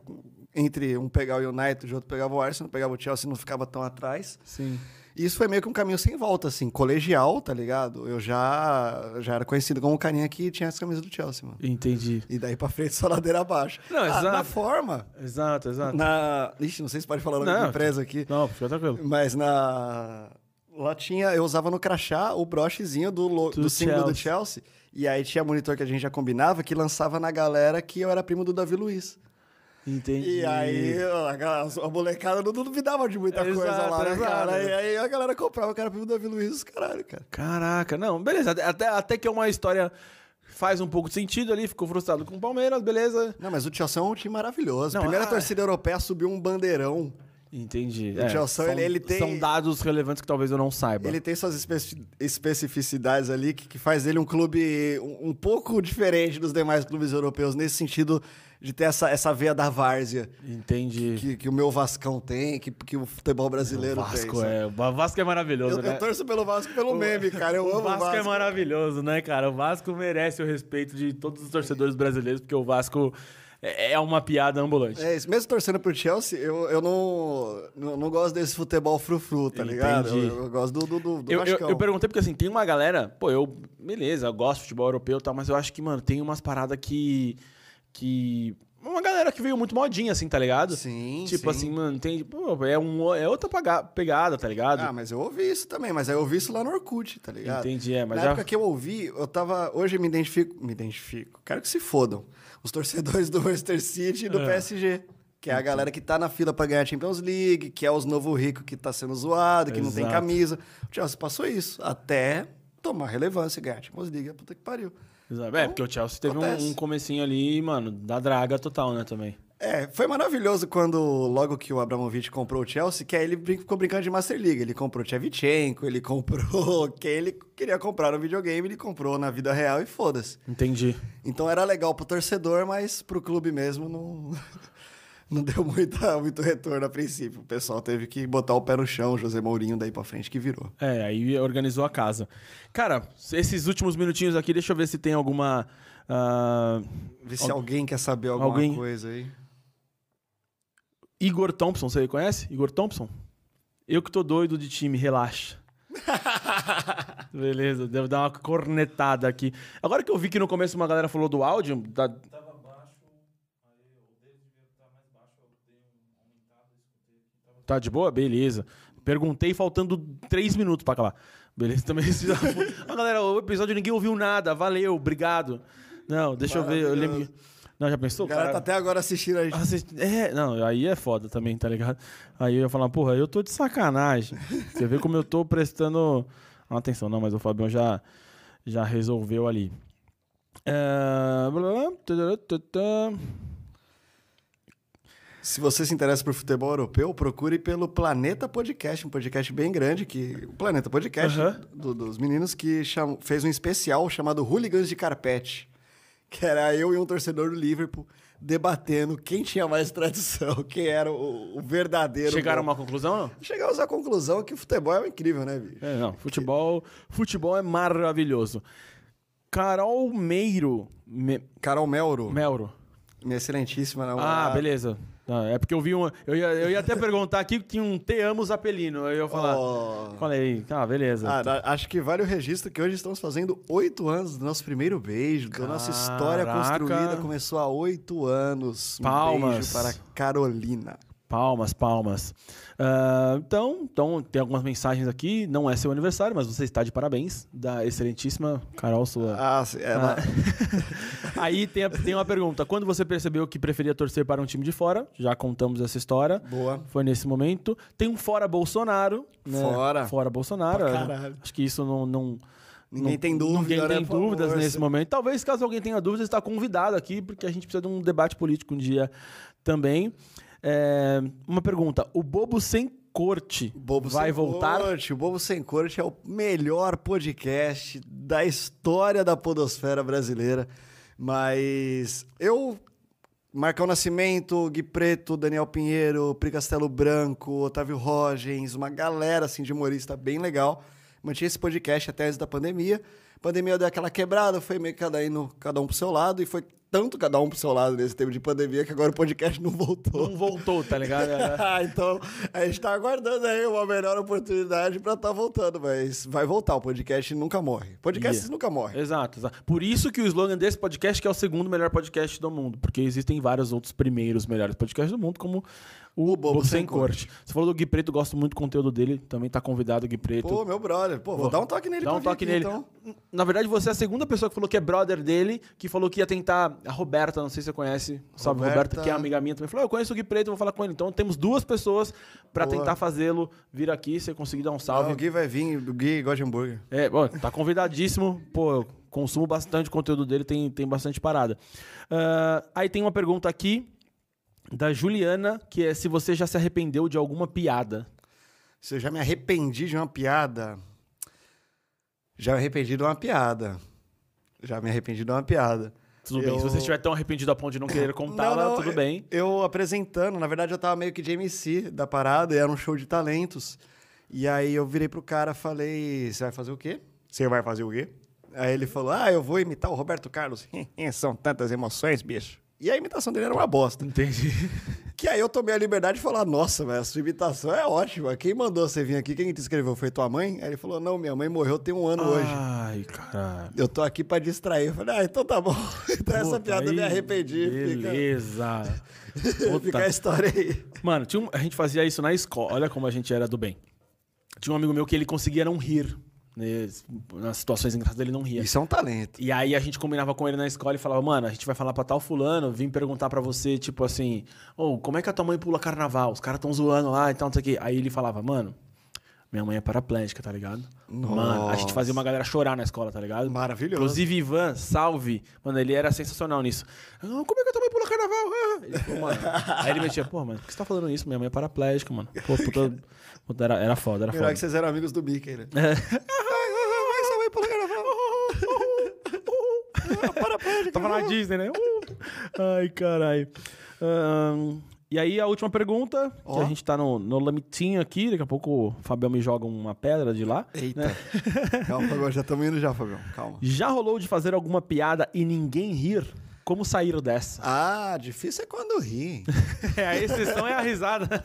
Entre um pegar o United, o outro pegava o Arsenal, pegava o Chelsea, não ficava tão atrás. Sim. E isso foi meio que um caminho sem volta, assim, colegial, tá ligado? Eu já, já era conhecido como o carinha que tinha essa camisa do Chelsea, mano. Entendi. E daí pra frente só ladeira abaixo. Não, Ah, exato. Na forma. Exato, exato. Na. Ixi, não sei se pode falar o nome Não. da empresa aqui. Não, fica tranquilo. Mas na. Lá tinha. Eu usava no crachá o brochezinho do, lo... Do do símbolo do. Chelsea. E aí tinha monitor que a gente já combinava que lançava na galera que eu era primo do Davi Luiz. Entendi. E aí a, galera- a molecada não duvidava de muita coisa Exato, lá, né, cara? E aí a galera comprava, era primo do Davi Luiz, caralho, cara. Caraca, não, beleza. Até, até que é uma história faz um pouco de sentido ali, ficou frustrado com o Palmeiras, beleza. Não, mas o Chelsea é um time maravilhoso. Não, Primeira ah, torcida europeia subiu um bandeirão. Entendi. O Chelsea, são, ele- ele tem- são dados relevantes que talvez eu não saiba. Ele tem suas especi- especificidades ali que, que faz ele um clube um, um pouco diferente dos demais clubes europeus, nesse sentido de ter essa, essa veia da várzea Entendi. que, que o meu Vascão tem, que, que o futebol brasileiro o Vasco tem. é, o Vasco é maravilhoso, Eu, né? eu torço pelo Vasco pelo meme, cara. Eu o amo Vasco, o Vasco. é maravilhoso, né, cara? O Vasco merece o respeito de todos os torcedores brasileiros, porque o Vasco é é uma piada ambulante. É isso, mesmo torcendo pro Chelsea, eu, eu não, não, não gosto desse futebol frufru, tá ligado? Eu, eu gosto do, do, do, Eu, eu, eu perguntei porque assim, tem uma galera, pô, eu, beleza, eu gosto de futebol europeu e tal, mas eu acho que, mano, tem umas paradas que. Que. Uma galera que veio muito modinha, assim, tá ligado? Sim, Tipo sim. assim, mano, tem. Pô, é, um, é outra pegada, tá ligado? Ah, mas eu ouvi isso também, mas aí eu ouvi isso lá no Orkut, tá ligado? Entendi, é, mas Na já- época que eu ouvi, eu tava. Hoje eu me identifico. Me identifico. Quero que se fodam. Os torcedores do Manchester City e do É. PSG. Que é a galera que tá na fila pra ganhar a Champions League, que é os novo rico que tá sendo zoado, que não tem Exato. camisa. O Chelsea passou isso. Até tomar relevância e ganhar a Champions League. Puta que pariu. Exato. É, porque o Chelsea teve um, acontece. um comecinho ali, mano, da draga total, né, também. É, foi maravilhoso quando, logo que o Abramovich comprou o Chelsea, que aí ele ficou brincando de Master League. Ele comprou Tchevchenko, ele comprou quem ele queria comprar no videogame, ele comprou na vida real e foda-se. Entendi. Então era legal pro torcedor, mas pro clube mesmo não, não deu muita, muito retorno a princípio. O pessoal teve que botar o pé no chão, José Mourinho daí pra frente que virou. É, aí organizou a casa. Cara, esses últimos minutinhos aqui, deixa eu ver se tem alguma. ah, Vê se alguém quer saber alguma Alguém- coisa aí. Igor Thompson, você conhece? Igor Thompson? Eu que tô doido de time, relaxa. Beleza, devo dar uma cornetada aqui. Agora que eu vi que no começo uma galera falou do áudio. Da... Tá de boa? Beleza. Perguntei faltando três minutos pra acabar. Beleza, também. ah, galera, o episódio ninguém ouviu nada. Valeu, obrigado. Não, deixa eu ver. Eu lembro. Não, já pensou? O cara cara? tá até agora assistindo a gente. Assist- É, não, aí é foda também, tá ligado? Aí eu ia falar, porra, eu tô de sacanagem. Você vê como eu tô prestando atenção. Não, mas o Fabião já, já resolveu ali. É, blá, blá, blá, tadã, tadã. Se você se interessa por futebol europeu, procure pelo Planeta Podcast, um podcast bem grande que o Planeta Podcast Aham. do- dos meninos que cham- fez um especial chamado Hooligans de Carpete, que era eu e um torcedor do Liverpool debatendo quem tinha mais tradição, quem era o, o verdadeiro. Chegaram a bom. uma conclusão? Não? Chegamos à conclusão que o futebol é incrível, né, bicho? É, não, futebol, futebol é maravilhoso. Carol Meiro. Me, Carol Melro, Melro. minha excelentíssima Ah, namorada. beleza. É porque eu vi um. Eu ia, eu ia até perguntar aqui que tinha um Te Amo Zapelino. Aí eu ia falar. Oh. Falei, ah, beleza. Ah, acho que vale o registro que hoje estamos fazendo oito anos do nosso primeiro beijo, da nossa história construída começou há oito anos. Um Palmas. beijo para Carolina. Palmas, palmas. Ah, então, então, tem algumas mensagens aqui. Não é seu aniversário, mas você está de parabéns. Da excelentíssima Carol Sua. Ah, sim, ela... Aí tem, a- tem uma pergunta. Quando você percebeu que preferia torcer para um time de fora? Já contamos essa história. Boa. Foi nesse momento. Tem um fora Bolsonaro. né? Fora. Fora Bolsonaro. Pra é. caralho. Acho que isso não... não Ninguém não- tem dúvida, Ninguém né, tem dúvidas favor, nesse se- momento. Talvez, caso alguém tenha dúvidas, está convidado aqui, porque a gente precisa de um debate político um dia também. É, uma pergunta. O Bobo Sem Corte Bobo vai Sem voltar? Corte. O Bobo Sem Corte é o melhor podcast da história da podosfera brasileira. Mas eu, Marcão Nascimento, Gui Preto, Daniel Pinheiro, Pri Castelo Branco, Otávio Rogens, uma galera assim, de humorista bem legal. Mantinha esse podcast até antes da pandemia. A pandemia deu aquela quebrada, foi meio que cada, indo, cada um pro seu lado, e foi tanto cada um pro seu lado nesse tempo de pandemia que agora o podcast não voltou. Não voltou, tá ligado? É. Ah, então a gente tá aguardando aí uma melhor oportunidade pra tá voltando, mas vai voltar. O podcast nunca morre. Podcasts Yeah. nunca morrem. Exato, exato. Por isso que o slogan desse podcast que é o segundo melhor podcast do mundo, porque existem vários outros primeiros melhores podcasts do mundo, como o, Bobo, Sem, Corte. Você falou do Gui Preto, gosto muito do conteúdo dele, também tá convidado o Gui Preto. Pô, meu brother. Pô, vou dar um toque nele Dá um toque aqui, nele. então. Na verdade, você é a segunda pessoa que falou que é brother dele, que falou que ia tentar. A Roberta, não sei se você conhece. Salve, Roberta. Roberta, que é amiga minha também. Falou: "Ah, Eu conheço o Gui Preto, vou falar com ele. Então temos duas pessoas pra Boa. tentar fazê-lo vir aqui. Se conseguir dar um Não, salve. o Gui vai vir, o Gui gosta de hambúrguer. É, bom, tá convidadíssimo. Pô, eu consumo bastante conteúdo dele, tem, tem bastante parada. Ah, aí tem uma pergunta aqui da Juliana, que é se você já se arrependeu de alguma piada. Se eu já me arrependi de uma piada. Já me arrependi de uma piada. Já me arrependi de uma piada. Tudo bem, Eu- se você estiver tão arrependido a ponto de não querer contá-la, não, tudo eu- bem. Eu apresentando, na verdade eu tava meio que de MC da parada, e era um show de talentos. E aí eu virei pro cara falei: Você vai fazer o quê? Você vai fazer o quê? Aí ele falou: Ah, eu vou imitar o Roberto Carlos. São tantas emoções, bicho. E a imitação dele era uma bosta. Entendi. Que aí eu tomei a liberdade de falar: Nossa, mas a sua imitação é ótima. Quem mandou você vir aqui? Quem te escreveu? Foi tua mãe? Aí ele falou: Não, minha mãe morreu tem um ano hoje. Ai, caralho. Eu tô aqui pra distrair. Eu falei: Ah, então tá bom. Então essa piada eu me aí, arrependi. Fica, Beleza. fica a Puta. história aí. Mano, um- a gente fazia isso na escola. Olha como a gente era do bem. Tinha um amigo meu que ele conseguia não rir. Né? Nas situações engraçadas ele não ria. Isso é um talento. E aí a gente combinava com ele na escola e falava, mano, a gente vai falar pra tal fulano, vim perguntar pra você, tipo assim, ô, como é que a tua mãe pula carnaval? Os caras tão zoando lá e tal, não sei o quê. Aí ele falava, mano, Minha mãe é paraplégica, tá ligado? Mano, a gente fazia uma galera chorar na escola, tá ligado? Maravilhoso. Inclusive, Ivan, salve. Mano, ele era sensacional nisso. Eu, Como é que eu também pula carnaval? Ah. Ele falou, mano. Aí ele metia, pô, mano, por que você tá falando isso? Minha mãe é paraplégica, mano. Pô, puta. puta, era, era foda, era Melhor foda. que vocês eram amigos do Mickey, né? É. Vai, só vai pro carnaval. Tava na Disney, né? Uh. Ai, caralho. Ahn, e aí, a última pergunta, que Ó. a gente tá no, no limitinho aqui, daqui a pouco o Fabião me joga uma pedra de lá. Eita. Calma, Fabião, já estamos indo já, Fabião. Calma. Já rolou de fazer alguma piada e ninguém rir? Como sair dessa? Ah, difícil é quando ri. É, a exceção é a risada.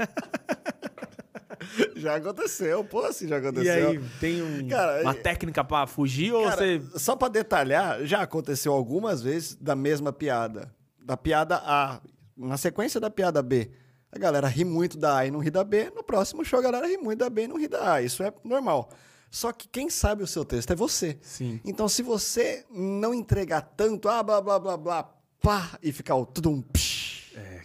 já aconteceu, pô, assim já E aconteceu. aí, tem um- Cara, uma e- técnica pra fugir ou Cara, você... Só pra detalhar, já aconteceu algumas vezes da mesma piada. Da piada A, na sequência da piada B. A galera ri muito da A e não ri da B. No próximo show, a galera ri muito da B e não ri da A. Isso é normal. Só que quem sabe o seu texto é você. Sim. Então, se você não entregar tanto, ah, blá, blá, blá, blá, pá, e ficar o tudum, psh,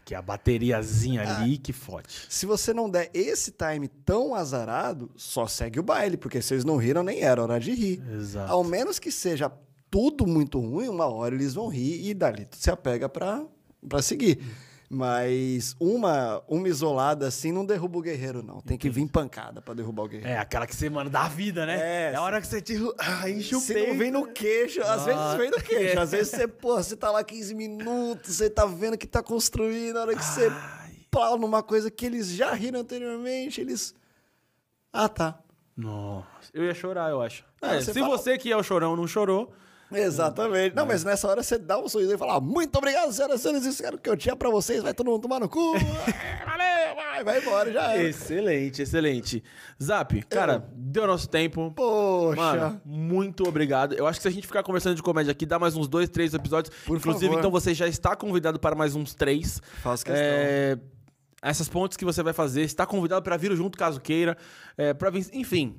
que é a bateriazinha Ah. ali que fode. se você não der esse time tão azarado, só segue o baile, porque vocês não riram nem era hora de rir. Exato. Ao menos que seja tudo muito ruim, uma hora eles vão rir e dali tu se apega pra, pra seguir. Mas uma, uma isolada assim não derruba o guerreiro, não. Tem que vir pancada pra derrubar o guerreiro. É, aquela que você, mano, dá vida, né? É, a hora que você te... Ah, enche o Se peito. não vem no queixo, às vezes Ah, vem no queixo. é. Às vezes você, pô, você tá lá 15 minutos, você tá vendo que tá construindo, na hora que você pau numa coisa que eles já riram anteriormente, eles. Ah, tá. Nossa, eu ia chorar, eu acho. Ah, É, você se fala- você que é o chorão não chorou, Exatamente. Não, mas nessa hora você dá um sorriso e fala: Muito obrigado, senhoras e senhores, isso era o que eu tinha pra vocês, vai todo mundo tomar no cu. Valeu, vai, vai embora, já era. excelente, excelente. Zap, cara, deu nosso tempo. Poxa. Mano, muito obrigado. Eu acho que se a gente ficar conversando de comédia aqui, dá mais uns dois, três episódios. Por Inclusive, favor. então você já está convidado para mais uns três. Faço questão. É, essas pontes que você vai fazer, está convidado para vir junto caso queira. É, pra vir, enfim.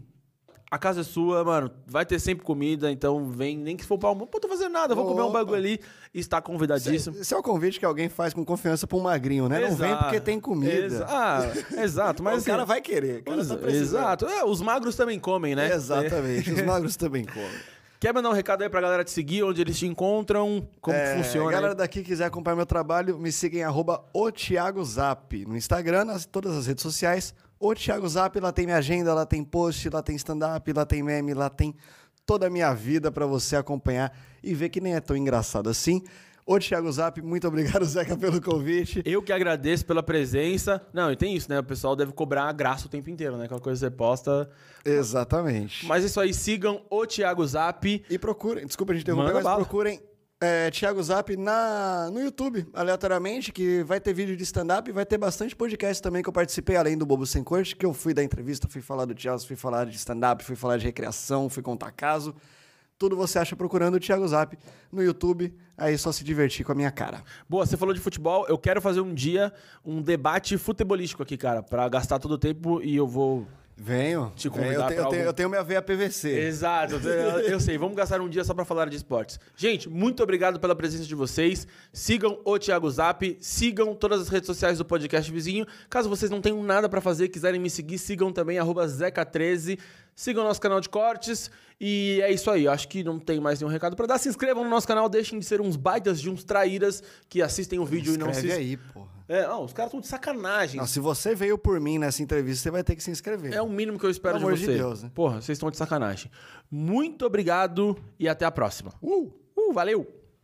A casa é sua, mano. Vai ter sempre comida, então vem, nem que for pra almoço. Pô, tô fazendo nada, vou comer um Opa. bagulho ali. Está convidadíssimo. Esse é o convite que alguém faz com confiança pra um magrinho, né? Não vem Exato. porque tem comida. Exa- ah, exato. Mas o cara assim, vai querer. O cara tá. Exato. É, os magros também comem, né? Exatamente. Os magros também comem. Quer mandar um recado aí pra galera te seguir, onde eles te encontram, como É, que funciona? galera aí? daqui quiser acompanhar meu trabalho, me siga em arroba o Thiago Zap. No Instagram, nas todas as redes sociais. O Thiago Zap, lá tem minha agenda, lá tem post, lá tem stand-up, lá tem meme, lá tem toda a minha vida pra você acompanhar e ver que nem é tão engraçado assim. O Thiago Zap, muito obrigado, Zeca, pelo convite. Eu que agradeço pela presença. Não, e tem isso, né? O pessoal deve cobrar a graça o tempo inteiro, né? Aquela coisa que você posta. Exatamente. Mas é isso aí, sigam o Thiago Zap. E procurem, desculpa a gente interromper, mas bala. procurem é, Thiago Zap na, no YouTube, aleatoriamente, que vai ter vídeo de stand-up e vai ter bastante podcast também que eu participei, além do Bobo Sem Corte, que eu fui da entrevista, fui falar do teatro, fui falar de stand-up, fui falar de recreação, fui contar caso. Tudo você acha procurando o Thiago Zap no YouTube, aí é só se divertir com a minha cara. Boa, você falou de futebol. Eu quero fazer um dia um debate futebolístico aqui, cara, pra gastar todo o tempo e eu vou. Venho. Te venho. convidar eu, tenho, eu, tenho, eu tenho minha veia PVC. Exato, eu, sei. Vamos gastar um dia só pra falar de esportes. Gente, muito obrigado pela presença de vocês. Sigam o Thiago Zap, sigam todas as redes sociais do podcast vizinho. Caso vocês não tenham nada pra fazer, quiserem me seguir, sigam também arroba Zeca13. Sigam nosso canal de cortes. E é isso aí. Acho que não tem mais nenhum recado pra dar. Se inscrevam no nosso canal, deixem de ser uns baitas de uns traíras que assistem o vídeo e não se. aí, porra. É, não, os caras estão de sacanagem. Não, se você veio por mim nessa entrevista, você vai ter que se inscrever. É o mínimo que eu espero Pelo de amor de você. Deus, né? Porra, vocês estão de sacanagem. Muito obrigado e até a próxima. Uh! Uh, valeu!